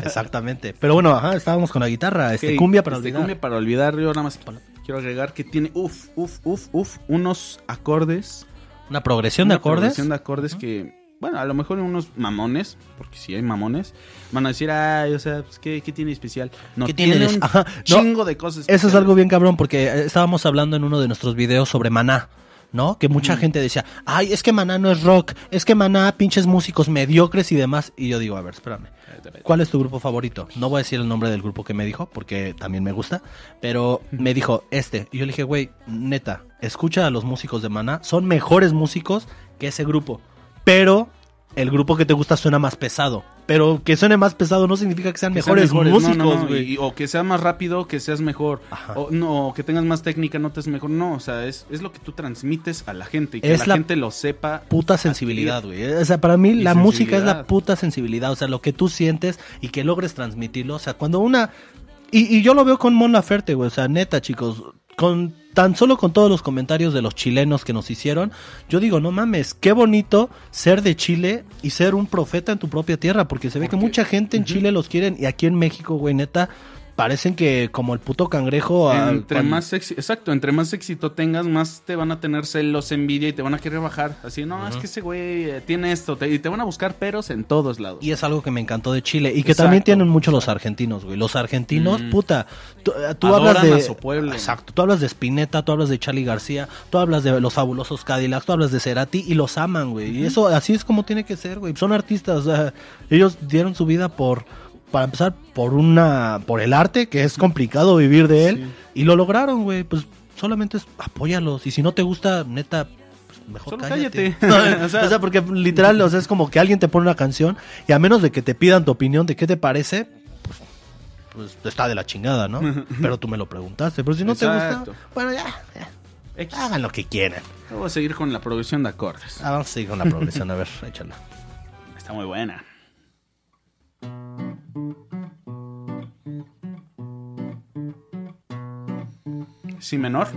[SPEAKER 1] Exactamente. Pero bueno, ajá, estábamos con la guitarra. Este,
[SPEAKER 2] Ok,
[SPEAKER 1] cumbia para
[SPEAKER 2] este,
[SPEAKER 1] olvidar.
[SPEAKER 2] Cumbia para olvidar. Yo nada más quiero agregar que tiene, uf, uf, uf, uf, unos acordes.
[SPEAKER 1] Una progresión de
[SPEAKER 2] una
[SPEAKER 1] acordes.
[SPEAKER 2] progresión de acordes que, bueno, a lo mejor unos mamones, porque si hay mamones, van a decir, ay, o sea, pues, ¿qué, qué tiene especial? No,
[SPEAKER 1] ¿Qué tiene
[SPEAKER 2] un
[SPEAKER 1] Ajá, no,
[SPEAKER 2] chingo de cosas
[SPEAKER 1] Eso es algo bien cabrón porque eh, estábamos hablando en uno de nuestros videos sobre Maná, ¿no? Que mucha gente decía, ay, es que Maná no es rock, es que Maná pinches músicos mediocres y demás. Y yo digo, a ver, espérame. ¿Cuál es tu grupo favorito? No voy a decir el nombre del grupo que me dijo, porque también me gusta, pero me dijo este. Y yo le dije, güey, neta, escucha a los músicos de Maná, son mejores músicos que ese grupo, pero el grupo que te gusta suena más pesado. Pero que suene más pesado no significa que sean
[SPEAKER 2] Que sean
[SPEAKER 1] mejores,
[SPEAKER 2] no,
[SPEAKER 1] músicos,
[SPEAKER 2] no, no,
[SPEAKER 1] güey.
[SPEAKER 2] o que sea más rápido, que seas mejor.
[SPEAKER 1] Ajá.
[SPEAKER 2] O, no, o que tengas más técnica, no te es mejor. No, o sea, es, es lo que tú transmites a la gente y que
[SPEAKER 1] Es
[SPEAKER 2] la,
[SPEAKER 1] la
[SPEAKER 2] gente lo sepa.
[SPEAKER 1] puta sensibilidad, güey. O sea, para mí
[SPEAKER 2] Y
[SPEAKER 1] la música es la puta sensibilidad. O sea, lo que tú sientes y que logres transmitirlo. O sea, cuando una... Y, y yo lo veo con Mon Laferte, güey. O sea, neta, chicos. Con tan solo con todos los comentarios de los chilenos que nos hicieron, yo digo, no mames, qué bonito ser de Chile y ser un profeta en tu propia tierra, porque se ve que mucha gente en Chile los quieren y aquí en México, güey, neta, parecen que como el puto cangrejo. ah,
[SPEAKER 2] Entre
[SPEAKER 1] cuando-
[SPEAKER 2] más exacto, entre más éxito tengas, más te van a tener celos, envidia y te van a querer bajar. Así, no, es que ese güey eh, tiene esto, te- y te van a buscar peros en todos lados.
[SPEAKER 1] Y es algo que me encantó de Chile y que
[SPEAKER 2] Exacto,
[SPEAKER 1] también tienen mucho los argentinos, güey. Los argentinos,
[SPEAKER 2] Mm.
[SPEAKER 1] puta, tú, eh, tú hablas de
[SPEAKER 2] a su pueblo.
[SPEAKER 1] Exacto, tú hablas de Spinetta, tú hablas de Charlie García, tú hablas de los fabulosos Cadillacs, tú hablas de Cerati y los aman, güey. Y eso así es como tiene que ser, güey. Son artistas, o sea, ellos dieron su vida por para empezar por una por el arte, que es complicado vivir de él y lo lograron, güey. Pues solamente es apóyalos y si no te gusta, neta pues, Mejor
[SPEAKER 2] Solo
[SPEAKER 1] cállate.
[SPEAKER 2] cállate.
[SPEAKER 1] o, sea, porque literal, o sea, es como que alguien te pone una canción y a menos de que te pidan tu opinión de qué te parece, pues, pues está de la chingada, ¿no? Pero tú me lo preguntaste. Pero si no te gusta, bueno, ya, ya,
[SPEAKER 2] X.
[SPEAKER 1] hagan lo que quieran.
[SPEAKER 2] Vamos a seguir con la progresión de acordes.
[SPEAKER 1] Ah, vamos a seguir con la progresión, a ver, échala.
[SPEAKER 2] Está muy buena. Si menor.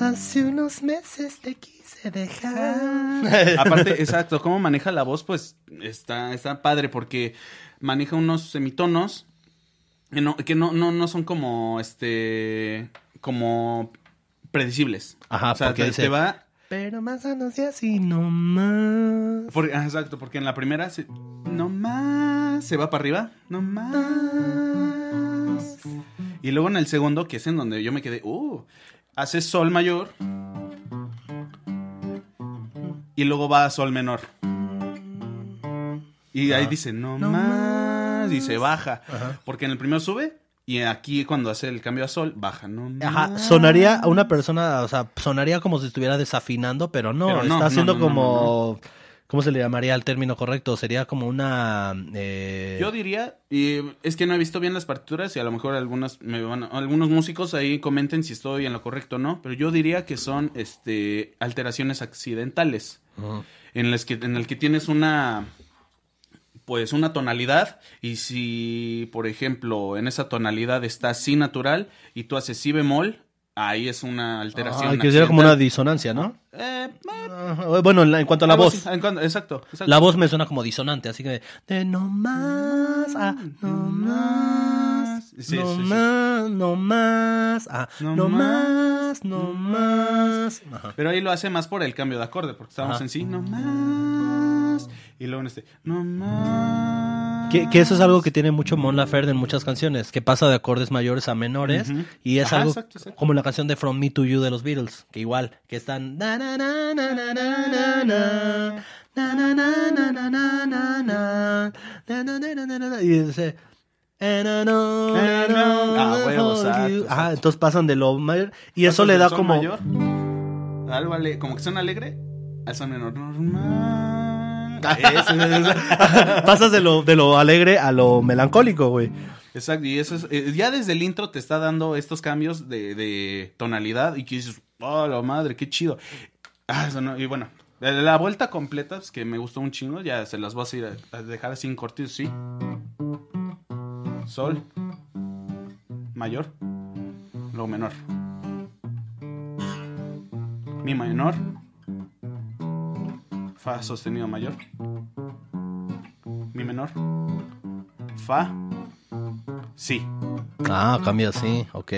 [SPEAKER 1] Hace unos meses te quise dejar.
[SPEAKER 2] Aparte, exacto, cómo maneja la voz, pues está, está padre porque maneja unos semitonos que no, que no, no, no son como este como predecibles.
[SPEAKER 1] Ajá,
[SPEAKER 2] o sea,
[SPEAKER 1] porque
[SPEAKER 2] te,
[SPEAKER 1] dice-
[SPEAKER 2] te va.
[SPEAKER 1] Pero más o menos y así nomás.
[SPEAKER 2] por- ah, exacto, porque en la primera se, no más se va para arriba, no más. Y luego en el segundo, que es en donde yo me quedé, uh, hace sol mayor. Y luego va a sol menor. Y ahí dice, no,
[SPEAKER 1] No
[SPEAKER 2] más. Y se baja.
[SPEAKER 1] Ajá.
[SPEAKER 2] Porque en el primero sube. Y aquí cuando hace el cambio a sol, baja, no
[SPEAKER 1] Ajá, sonaría a una persona, o sea, sonaría como si estuviera desafinando, pero no,
[SPEAKER 2] Pero no,
[SPEAKER 1] está
[SPEAKER 2] no,
[SPEAKER 1] haciendo
[SPEAKER 2] no, no,
[SPEAKER 1] como, ¿cómo se le llamaría el término correcto? Sería como una... eh,
[SPEAKER 2] Yo diría, y es que no he visto bien las partituras y a lo mejor algunas me van, algunos músicos ahí comenten si estoy en lo correcto o no, pero yo diría que son este alteraciones accidentales en las que en el que tienes una pues una tonalidad y si por ejemplo en esa tonalidad está si natural y tú haces si bemol, ahí es una alteración.
[SPEAKER 1] Ah, que sería como una disonancia, ¿no?
[SPEAKER 2] Eh, eh,
[SPEAKER 1] Bueno, en, cuanto a la voz.
[SPEAKER 2] cuanto- exacto, exacto.
[SPEAKER 1] La voz me suena como disonante, así que de no más, ah, no más,
[SPEAKER 2] Sí,
[SPEAKER 1] no
[SPEAKER 2] sí,
[SPEAKER 1] más, no más, ah,
[SPEAKER 2] No
[SPEAKER 1] no,
[SPEAKER 2] más,
[SPEAKER 1] más, no más. Ajá.
[SPEAKER 2] Pero ahí lo hace más por el cambio de acorde, porque estábamos
[SPEAKER 1] Ajá.
[SPEAKER 2] en sí, no más. Y luego en este, no.
[SPEAKER 1] Que, eso es algo que tiene mucho Mon Laferte en muchas canciones, que pasa de acordes mayores a menores. Y es algo como la canción de From Me to You de los Beatles, que igual, que están. Y dice.
[SPEAKER 2] Ah,
[SPEAKER 1] entonces pasan de lo mayor y eso le da como
[SPEAKER 2] mayor, algo ale, como que son alegre al son menor.
[SPEAKER 1] Pasas de lo, de lo alegre a lo melancólico, güey.
[SPEAKER 2] Exacto, y eso es, eh, ya desde el intro te está dando estos cambios de, de tonalidad y que dices, oh, la madre, qué chido. Ah, eso no, y bueno, la, vuelta completa, pues, que me gustó un chingo, ya se las voy a, ir a, dejar así en cortitos, sí. Sol, mayor, luego menor. Mi menor, Fa sostenido mayor. Mi menor. Fa. Si.
[SPEAKER 1] Ah, cambia así, ok.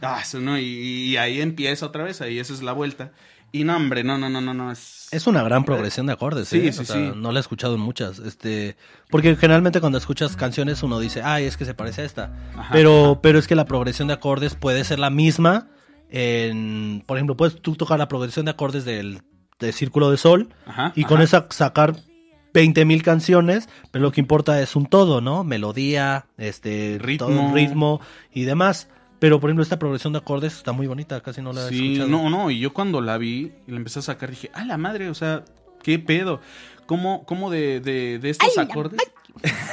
[SPEAKER 2] Ah, eso no, y, y ahí empieza otra vez, ahí esa es la vuelta. Y no, hombre, no, no, no, no, no. Es,
[SPEAKER 1] Es una gran progresión de acordes,
[SPEAKER 2] Sí,
[SPEAKER 1] ¿eh?
[SPEAKER 2] sí,
[SPEAKER 1] O sea,
[SPEAKER 2] sí.
[SPEAKER 1] No la he escuchado en muchas. Este, porque generalmente cuando escuchas canciones uno dice, ay, es que se parece a esta.
[SPEAKER 2] Ajá,
[SPEAKER 1] pero, pero es que la progresión de acordes puede ser la misma. En, por ejemplo, puedes tú tocar la progresión de acordes del, del Círculo de Sol
[SPEAKER 2] Ajá,
[SPEAKER 1] y con
[SPEAKER 2] ajá.
[SPEAKER 1] esa sacar 20 mil canciones, pero lo que importa es un todo, ¿no? Melodía, este,
[SPEAKER 2] Ritmo.
[SPEAKER 1] todo, ritmo y demás. Pero, por ejemplo, esta progresión de acordes está muy bonita, casi no la he
[SPEAKER 2] Sí,
[SPEAKER 1] escuchado.
[SPEAKER 2] no, no, y yo cuando la vi y la empecé a sacar dije, ah, la madre, o sea, qué pedo. ¿Cómo, cómo de, de, de estos acordes?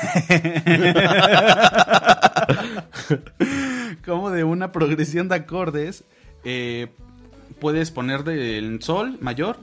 [SPEAKER 2] ¿Cómo de una progresión de acordes eh, puedes poner del sol mayor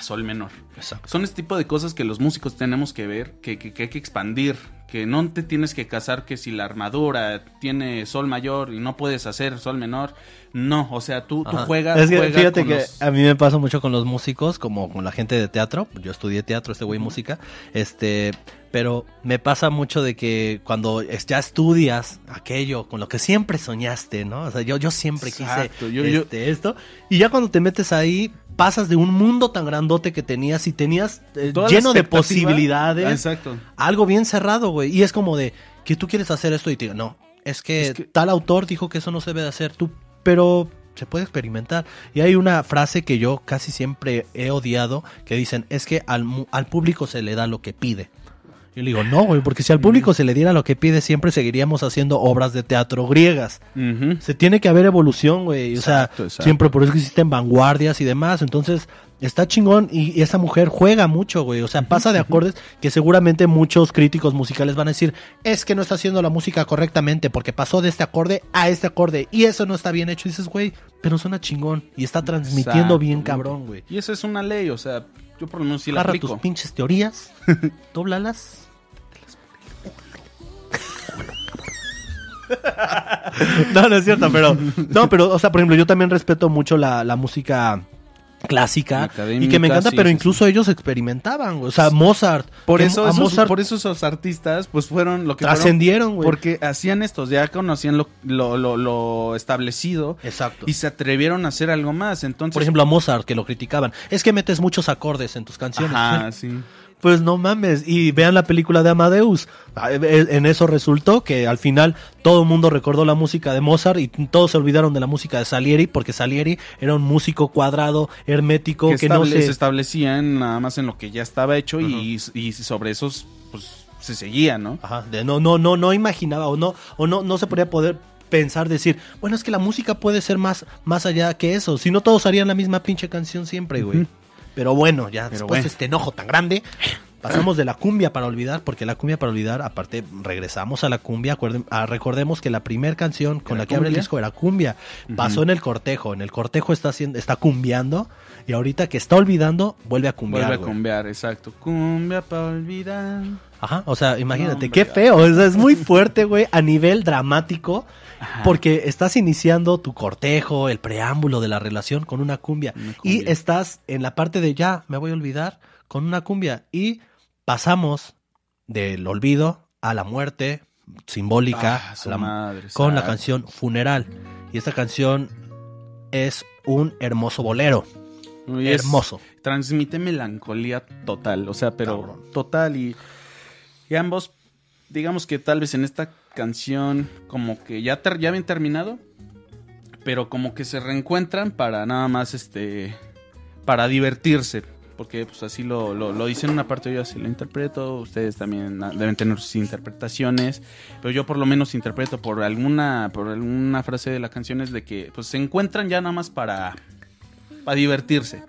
[SPEAKER 2] sol menor?
[SPEAKER 1] Exacto.
[SPEAKER 2] Son este tipo de cosas que los músicos tenemos que ver, que, que- que hay que expandir, que no te tienes que casar que si la armadura tiene sol mayor y no puedes hacer sol menor. No, o sea, tú, tú juegas.
[SPEAKER 1] Es que
[SPEAKER 2] juega
[SPEAKER 1] fíjate
[SPEAKER 2] con
[SPEAKER 1] que
[SPEAKER 2] los-
[SPEAKER 1] a mí me pasa mucho con los músicos, como con la gente de teatro. Yo estudié teatro, este güey música. Este, pero me pasa mucho de que cuando es- ya estudias aquello con lo que siempre soñaste, ¿no? O sea, yo, yo siempre
[SPEAKER 2] Exacto,
[SPEAKER 1] quise
[SPEAKER 2] yo- yo-
[SPEAKER 1] este, esto. Y ya cuando te metes ahí, pasas de un mundo tan grandote que tenías y tenías eh, lleno de posibilidades
[SPEAKER 2] Exacto.
[SPEAKER 1] algo bien cerrado, güey. Y es como de que tú quieres hacer esto y te digo, no, es que,
[SPEAKER 2] Es que-
[SPEAKER 1] tal autor dijo que eso no se debe de hacer tú, pero se puede experimentar. Y hay una frase que yo casi siempre he odiado que dicen, es que al, al público se le da lo que pide. Yo le digo, no, güey, porque si al público se le diera lo que pide, siempre seguiríamos haciendo obras de teatro griegas. Se tiene que haber evolución, güey. O sea,
[SPEAKER 2] Exacto,
[SPEAKER 1] siempre por eso existen vanguardias y demás. Entonces, está chingón. Y, y esa mujer juega mucho, güey. O sea, pasa de acordes que seguramente muchos críticos musicales van a decir, es que no está haciendo la música correctamente porque pasó de este acorde a este acorde. Y eso no está bien hecho. Y dices, güey, pero suena chingón. Y está transmitiendo
[SPEAKER 2] Exacto,
[SPEAKER 1] bien cabrón, güey.
[SPEAKER 2] Y eso es una ley, o sea, yo por lo menos sí la
[SPEAKER 1] Agarra
[SPEAKER 2] aplico.
[SPEAKER 1] tus pinches teorías, dóblalas. no, no es cierto, pero. No, pero, o sea, por ejemplo, yo también respeto mucho la, la música clásica y que me encanta,
[SPEAKER 2] sí,
[SPEAKER 1] pero
[SPEAKER 2] sí,
[SPEAKER 1] incluso ellos experimentaban, güey. O sea, Mozart.
[SPEAKER 2] Por eso, esos,
[SPEAKER 1] Mozart
[SPEAKER 2] por eso esos artistas, pues fueron lo que
[SPEAKER 1] trascendieron, güey.
[SPEAKER 2] Porque hacían estos, ya conocían lo, lo, lo, lo establecido
[SPEAKER 1] Exacto.
[SPEAKER 2] y se atrevieron a hacer algo más. Entonces,
[SPEAKER 1] Por ejemplo, a Mozart, que lo criticaban. Es que metes muchos acordes en tus canciones.
[SPEAKER 2] Ajá, sí.
[SPEAKER 1] Pues no mames. Y vean la película de Amadeus. Ah, eh, En eso resultó que al final todo el mundo recordó la música de Mozart y todos se olvidaron de la música de Salieri porque Salieri era un músico cuadrado, hermético, que,
[SPEAKER 2] que
[SPEAKER 1] no
[SPEAKER 2] se
[SPEAKER 1] se...
[SPEAKER 2] establecían nada más en lo que ya estaba hecho y, y sobre esos, pues, se seguía, ¿no?
[SPEAKER 1] Ajá, de no, no, no, no imaginaba o no, o no, no se podía poder pensar, decir, bueno, es que la música puede ser más, más allá que eso. Si no, todos harían la misma pinche canción siempre, güey. Pero bueno, ya
[SPEAKER 2] Pero
[SPEAKER 1] después
[SPEAKER 2] bueno.
[SPEAKER 1] de este enojo tan grande, pasamos de la cumbia para olvidar, porque la cumbia para olvidar, aparte, regresamos a la cumbia. ah, recordemos que la primera canción con
[SPEAKER 2] ¿Era
[SPEAKER 1] la que abre el disco era cumbia. Pasó en el cortejo. En el cortejo está haciendo, está cumbiando. Y ahorita que está olvidando, vuelve a cumbiar.
[SPEAKER 2] Vuelve a cumbiar, exacto. Cumbia para olvidar.
[SPEAKER 1] Ajá, o sea, imagínate,
[SPEAKER 2] No,
[SPEAKER 1] qué feo, o sea, es muy fuerte, güey, a nivel dramático,
[SPEAKER 2] Ajá.
[SPEAKER 1] porque estás iniciando tu cortejo, el preámbulo de la relación con una cumbia,
[SPEAKER 2] Una
[SPEAKER 1] y estás en la parte de ya, me voy a olvidar, con una cumbia, y pasamos del olvido a la muerte simbólica
[SPEAKER 2] Ah,
[SPEAKER 1] a la-
[SPEAKER 2] madre,
[SPEAKER 1] con la canción Funeral, y esta canción es un hermoso bolero,
[SPEAKER 2] Y es-
[SPEAKER 1] hermoso.
[SPEAKER 2] transmite melancolía total, o sea, pero
[SPEAKER 1] Cabrón.
[SPEAKER 2] total y, y ambos, digamos que tal vez en esta canción como que ya, ter- ya habían terminado, pero como que se reencuentran para nada más, este, para divertirse, porque pues así lo, lo, lo en una parte, yo así lo interpreto, ustedes también deben tener sus interpretaciones, pero yo por lo menos interpreto por alguna, por alguna frase de la canción es de que pues se encuentran ya nada más para, para divertirse.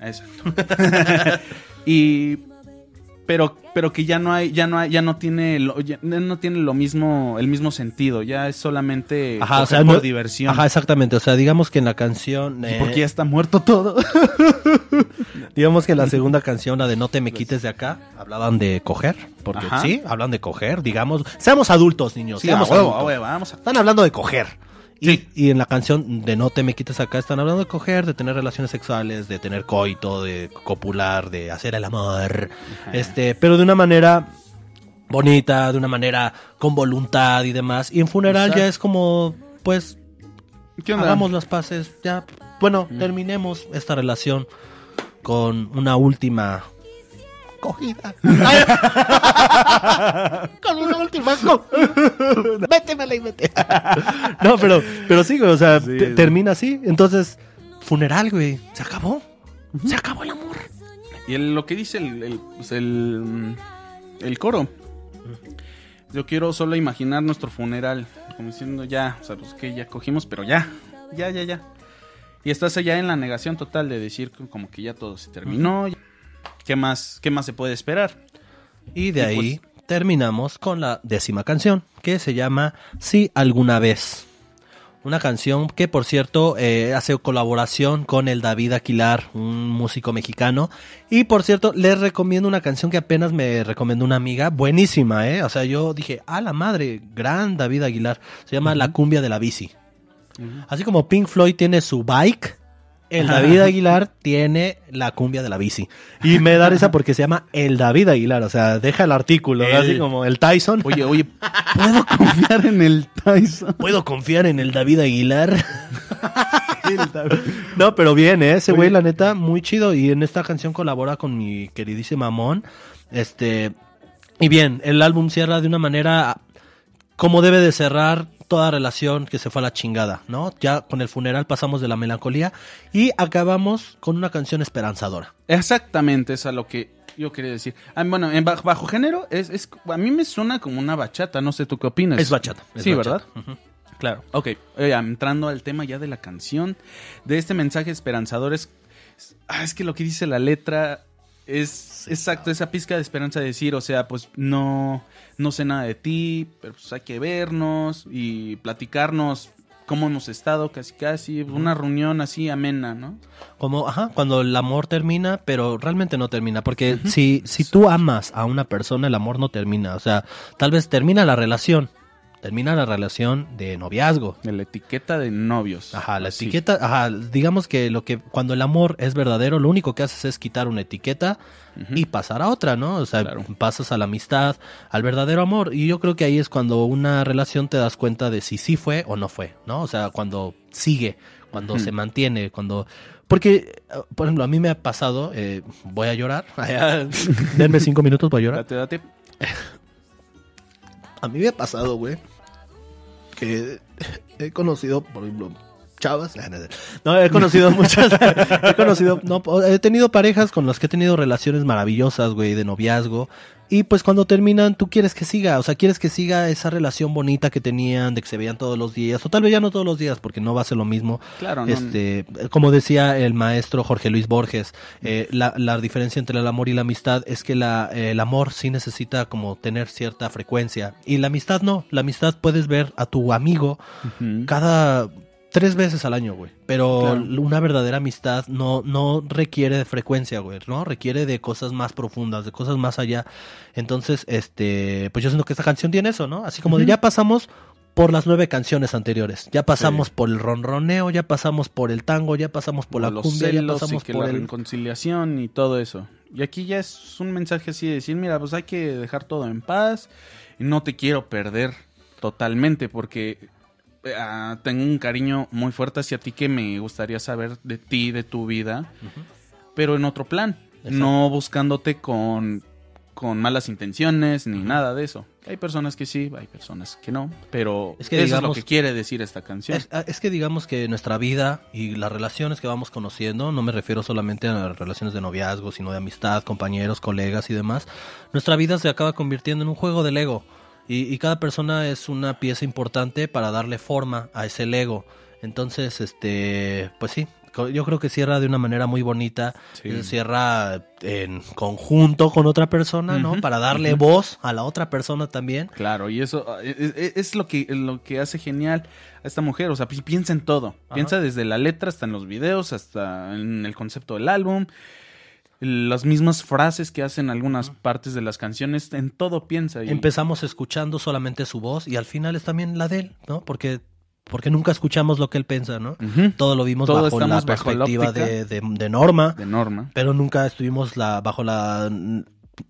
[SPEAKER 2] Exacto. y pero pero que ya no hay ya no hay, ya no tiene lo, ya no tiene lo mismo el mismo sentido, ya es solamente
[SPEAKER 1] Ajá, o
[SPEAKER 2] coger
[SPEAKER 1] sea,
[SPEAKER 2] por
[SPEAKER 1] no-
[SPEAKER 2] diversión.
[SPEAKER 1] Ajá, exactamente, o sea, digamos que en la canción... Eh,
[SPEAKER 2] porque ya está muerto todo.
[SPEAKER 1] Digamos que la segunda canción, la de No te me quites de acá, hablaban de coger, porque
[SPEAKER 2] Ajá.
[SPEAKER 1] sí, hablan de coger, digamos, seamos adultos, niños,
[SPEAKER 2] Sí, a
[SPEAKER 1] seamos
[SPEAKER 2] huevo,
[SPEAKER 1] adultos.
[SPEAKER 2] a huevo, vamos a
[SPEAKER 1] Están hablando de coger. Y,
[SPEAKER 2] Sí.
[SPEAKER 1] y en la canción de No te me quites acá están hablando de coger, de tener relaciones sexuales, de tener coito, de copular, de hacer el amor. Este, pero de una manera bonita, de una manera con voluntad y demás. Y en funeral
[SPEAKER 2] Exacto.
[SPEAKER 1] ya es como, pues, hagamos las paces, ya. Bueno, terminemos esta relación con una última
[SPEAKER 4] Cogida. Con una última. co- Métemela y vete.
[SPEAKER 1] No, pero, pero sí, güey, o sea,
[SPEAKER 2] Sí,
[SPEAKER 1] te-
[SPEAKER 2] sí.
[SPEAKER 1] termina así. Entonces, funeral, güey. Se acabó. Se acabó el amor.
[SPEAKER 2] Y el- lo que dice el, el, pues, el, mm, el coro. Yo quiero solo imaginar nuestro funeral. Como diciendo ya, o sea, pues que ya cogimos, pero ya. Ya, ya, ya. Y estás allá en la negación total de decir como que ya todo se terminó. ¿Qué más, qué más se puede esperar?
[SPEAKER 1] Y de
[SPEAKER 2] Y
[SPEAKER 1] ahí terminamos con la décima canción, que se llama Si alguna vez. Una canción que, por cierto, eh, hace colaboración con el David Aquilar, un músico mexicano. Y, por cierto, les recomiendo una canción que apenas me recomendó una amiga. Buenísima, ¿eh? O sea, yo dije, a la madre, gran David Aguilar. Se llama La cumbia de la bici. Así como Pink Floyd tiene su bike, el David Aguilar tiene la cumbia de la bici. Y me da risa porque se llama el David Aguilar, o sea, deja el artículo,
[SPEAKER 2] El-
[SPEAKER 1] así como el Tyson.
[SPEAKER 2] Oye, oye, ¿puedo confiar en el Tyson?
[SPEAKER 1] ¿Puedo confiar en el David Aguilar? no, pero bien, ¿eh? Ese güey, la neta, muy chido. Y en esta canción colabora con mi queridísima Mon. Este. Y bien, el álbum cierra de una manera como debe de cerrar toda relación que se fue a la chingada, ¿no? Ya con el funeral pasamos de la melancolía y acabamos con una canción esperanzadora.
[SPEAKER 2] Exactamente, es a lo que yo quería decir. Ah, bueno, en bajo, bajo género, es, es, a mí me suena como una bachata, no sé tú qué opinas.
[SPEAKER 1] Es bachata. es
[SPEAKER 2] sí,
[SPEAKER 1] bachata.
[SPEAKER 2] ¿verdad? Claro. Ok, eh, entrando al tema ya de la canción, de este mensaje esperanzador, es, ah, es que lo que dice la letra es exacto, esa pizca de esperanza de decir, o sea, pues no, no sé nada de ti, pero pues hay que vernos y platicarnos cómo hemos estado, casi casi, una reunión así amena, ¿no?
[SPEAKER 1] Como, ajá, cuando el amor termina, pero realmente no termina. Porque si, si tú amas a una persona, el amor no termina. O sea, tal vez termina la relación. Termina la relación de noviazgo.
[SPEAKER 2] De la etiqueta de novios.
[SPEAKER 1] Ajá, la
[SPEAKER 2] Así.
[SPEAKER 1] etiqueta, ajá, digamos que lo que cuando el amor es verdadero, lo único que haces es quitar una etiqueta y pasar a otra, ¿no? O sea,
[SPEAKER 2] Claro.
[SPEAKER 1] pasas a la amistad, al verdadero amor. Y yo creo que ahí es cuando una relación te das cuenta de si sí fue o no fue, ¿no? O sea, cuando sigue, cuando se mantiene, cuando... Porque, por ejemplo, a mí me ha pasado, eh, voy a llorar, denme cinco minutos para llorar.
[SPEAKER 2] Date, date.
[SPEAKER 1] A mí me ha pasado, güey, que he conocido, por ejemplo, chavas. No, he conocido muchas. he conocido, no, he tenido parejas con las que he tenido relaciones maravillosas, güey, de noviazgo. Y pues cuando terminan, tú quieres que siga, o sea, quieres que siga esa relación bonita que tenían, de que se veían todos los días, o tal vez ya no todos los días, porque no va a ser lo mismo.
[SPEAKER 2] Claro, no.
[SPEAKER 1] Este, como decía el maestro Jorge Luis Borges, eh, la, la diferencia entre el amor y la amistad es que la, eh, el amor sí necesita como tener cierta frecuencia y la amistad no. La amistad puedes ver a tu amigo cada tres veces al año, güey. Pero
[SPEAKER 2] Claro.
[SPEAKER 1] una verdadera amistad no, no requiere de frecuencia, güey, ¿no? Requiere de cosas más profundas, de cosas más allá. Entonces, este, pues yo siento que esta canción tiene eso, ¿no? Así como de ya pasamos por las nueve canciones anteriores. Ya pasamos por el ronroneo, ya pasamos por el tango, ya pasamos por, la
[SPEAKER 2] los
[SPEAKER 1] cumbia, ya pasamos
[SPEAKER 2] y que
[SPEAKER 1] por
[SPEAKER 2] la
[SPEAKER 1] el...
[SPEAKER 2] reconciliación y todo eso. Y aquí ya es un mensaje así de decir, mira, pues hay que dejar todo en paz y no te quiero perder totalmente porque ah, tengo un cariño muy fuerte hacia ti que me gustaría saber de ti, de tu vida, pero en otro plan,
[SPEAKER 1] Exacto.
[SPEAKER 2] no buscándote con, con malas intenciones ni nada de eso. Hay personas que sí, hay personas que no, pero
[SPEAKER 1] Es que
[SPEAKER 2] eso es lo que quiere decir esta canción.
[SPEAKER 1] Es, ah, es que digamos que nuestra vida y las relaciones que vamos conociendo, no me refiero solamente a las relaciones de noviazgo, sino de amistad, compañeros, colegas y demás, nuestra vida se acaba convirtiendo en un juego de Lego y, y cada persona es una pieza importante para darle forma a ese Lego. Entonces, este, pues sí, yo creo que cierra de una manera muy bonita,
[SPEAKER 2] Sí.
[SPEAKER 1] cierra en conjunto con otra persona, ¿no? Para darle voz a la otra persona también.
[SPEAKER 2] Claro, y eso ah, es, lo que lo que hace genial a esta mujer, o sea, pi- piensa en todo,
[SPEAKER 1] Ajá.
[SPEAKER 2] piensa desde la letra hasta en los videos, hasta en el concepto del álbum, las mismas frases que hacen algunas partes de las canciones, en todo piensa. y-
[SPEAKER 1] Empezamos escuchando solamente su voz y al final es también la de él, ¿no? Porque porque nunca escuchamos lo que él piensa, ¿no? Todo lo vimos
[SPEAKER 2] Todo
[SPEAKER 1] bajo la
[SPEAKER 2] estamos bajo la
[SPEAKER 1] perspectiva
[SPEAKER 2] óptica.
[SPEAKER 1] de, de- de Norma,
[SPEAKER 2] De norma.
[SPEAKER 1] pero nunca estuvimos la, bajo la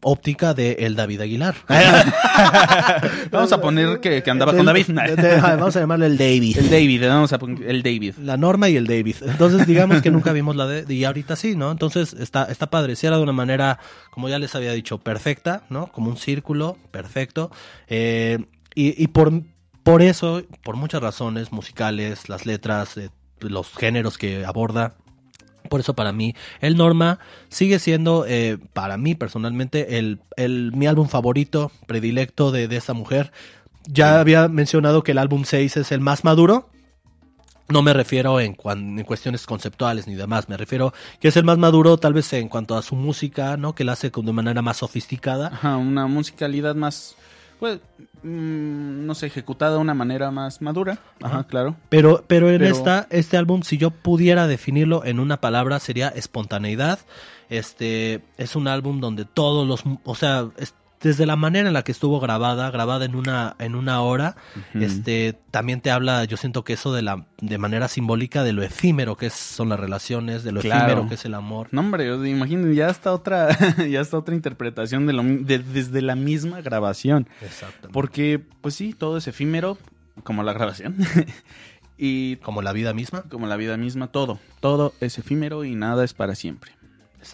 [SPEAKER 1] óptica de el David Aguilar.
[SPEAKER 2] Vamos a poner que, que andaba con David.
[SPEAKER 1] de- vamos a llamarle el David.
[SPEAKER 2] El David, vamos a poner el David.
[SPEAKER 1] La Norma y el David. Entonces, digamos que nunca vimos la de. Y ahorita sí, ¿no? Entonces, está, está padre. Si era de una manera, como ya les había dicho, perfecta, ¿no? Como un círculo perfecto. Eh, y y por, por eso, por muchas razones musicales, las letras, eh, los géneros que aborda. Por eso para mí el Norma sigue siendo, eh, para mí personalmente, el, el, mi álbum favorito, predilecto de, de esta mujer. Ya había mencionado que el álbum 6 es el más maduro. No me refiero en, cuan- en cuestiones conceptuales ni demás, me refiero que es el más maduro tal vez en cuanto a su música, ¿no? Que la hace de manera más sofisticada.
[SPEAKER 2] Ajá, una musicalidad más, pues, mm, no sé, ejecutada de una manera más madura. Ajá,
[SPEAKER 1] Ajá.
[SPEAKER 2] claro.
[SPEAKER 1] Pero, pero en
[SPEAKER 2] Pero-
[SPEAKER 1] esta, este álbum, si yo pudiera definirlo en una palabra, sería espontaneidad. Este es un álbum donde todos los, o sea, es- desde la manera en la que estuvo grabada, grabada en una, en una hora, este, también te habla, yo siento que eso de la, de manera simbólica de lo efímero que es- son las relaciones, de lo
[SPEAKER 2] Claro.
[SPEAKER 1] efímero que es el amor.
[SPEAKER 2] No, hombre, yo imagino, ya está otra, ya está otra interpretación de lo, de- desde la misma grabación.
[SPEAKER 1] Exactamente.
[SPEAKER 2] Porque, pues sí, todo es efímero, como la grabación. y
[SPEAKER 1] Como la vida misma.
[SPEAKER 2] como la vida misma, todo. Todo es efímero y nada es para siempre.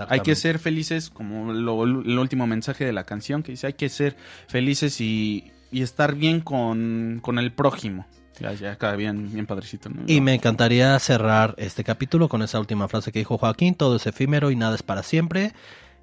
[SPEAKER 2] Hay que ser felices, como lo- el último mensaje de la canción que dice, hay que ser felices y, y estar bien con, con el prójimo. Ya, ya acá bien, bien padrecito. ¿no?
[SPEAKER 1] Y me encantaría cerrar este capítulo con esa última frase que dijo Joaquín, todo es efímero y nada es para siempre.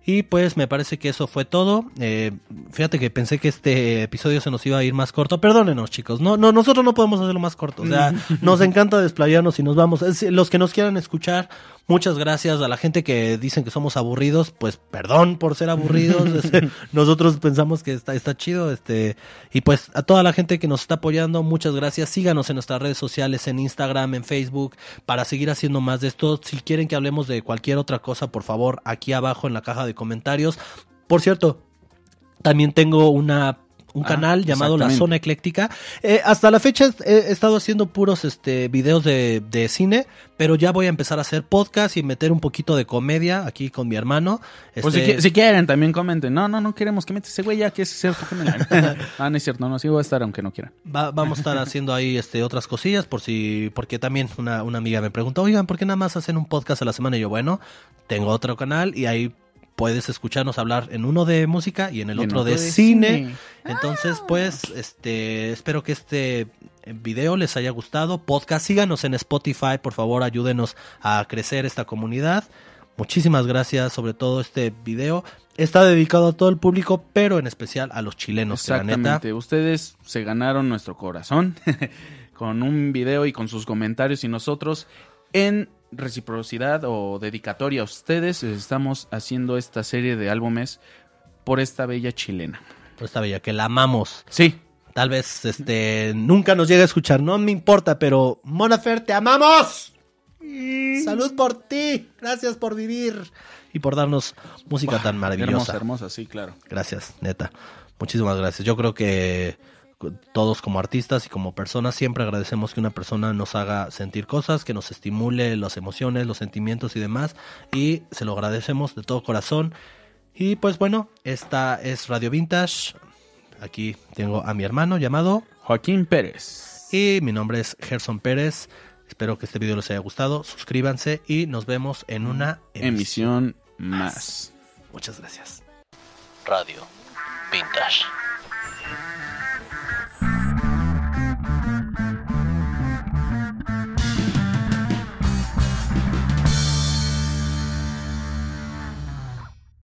[SPEAKER 1] Y pues me parece que eso fue todo. Eh, fíjate que pensé que este episodio se nos iba a ir más corto. Perdónenos, chicos. No, no, nosotros no podemos hacerlo más corto. O sea, nos encanta desplayarnos y nos vamos. Los que nos quieran escuchar, muchas gracias. A la gente que dicen que somos aburridos, pues perdón por ser aburridos. Este, nosotros pensamos que está, está chido. Este, y pues a toda la gente que nos está apoyando, muchas gracias. Síganos en nuestras redes sociales, en Instagram, en Facebook, para seguir haciendo más de esto. Si quieren que hablemos de cualquier otra cosa, por favor, aquí abajo en la caja de comentarios. Por cierto, también tengo una un
[SPEAKER 2] Ah,
[SPEAKER 1] canal llamado La. Zona Ecléctica. Eh, hasta la fecha he, estado haciendo puros este videos de, de cine, pero ya voy a empezar a hacer podcast y meter un poquito de comedia aquí con mi hermano.
[SPEAKER 2] Pues si,
[SPEAKER 1] Este,
[SPEAKER 2] si quieren, también comenten. No, no, no queremos que metas ese güey ya que es cierto. que me la- ah, no es cierto, no, sí voy a estar aunque no quieran.
[SPEAKER 1] Va- vamos a estar haciendo ahí este otras cosillas por si porque también una, una amiga me preguntó oigan por qué nada más hacen un podcast a la semana y yo bueno tengo otro canal y ahí puedes escucharnos hablar en uno de música y en el
[SPEAKER 2] Y en
[SPEAKER 1] otro,
[SPEAKER 2] otro
[SPEAKER 1] de,
[SPEAKER 2] de
[SPEAKER 1] cine.
[SPEAKER 2] cine.
[SPEAKER 1] entonces pues este espero que este video les haya gustado podcast síganos en Spotify por favor ayúdenos a crecer esta comunidad muchísimas gracias sobre todo este video está dedicado a todo el público pero en especial a los chilenos que la neta
[SPEAKER 2] Exactamente. Ustedes se ganaron nuestro corazón con un video y con sus comentarios y nosotros en reciprocidad o dedicatoria a ustedes estamos haciendo esta serie de álbumes por esta bella chilena.
[SPEAKER 1] por esta bella que la amamos
[SPEAKER 2] Sí,
[SPEAKER 1] Tal vez este nunca nos llegue a escuchar, no me importa, pero Monafer, te amamos. Salud por ti, gracias por vivir y por darnos música tan maravillosa.
[SPEAKER 2] hermosa, hermosa, sí, claro.
[SPEAKER 1] Gracias, neta. Muchísimas gracias. Yo creo que todos como artistas y como personas siempre agradecemos que una persona nos haga sentir cosas, que nos estimule las emociones, los sentimientos y demás. Y se lo agradecemos de todo corazón. Y pues bueno, esta es Radio Vintage. Aquí tengo a mi hermano llamado
[SPEAKER 2] Joaquín Pérez.
[SPEAKER 1] y mi nombre es Gerson Pérez. Espero que este video les haya gustado. Suscríbanse y nos vemos en una emisión.
[SPEAKER 2] Emisión más.
[SPEAKER 1] Muchas gracias.
[SPEAKER 3] Radio Vintage.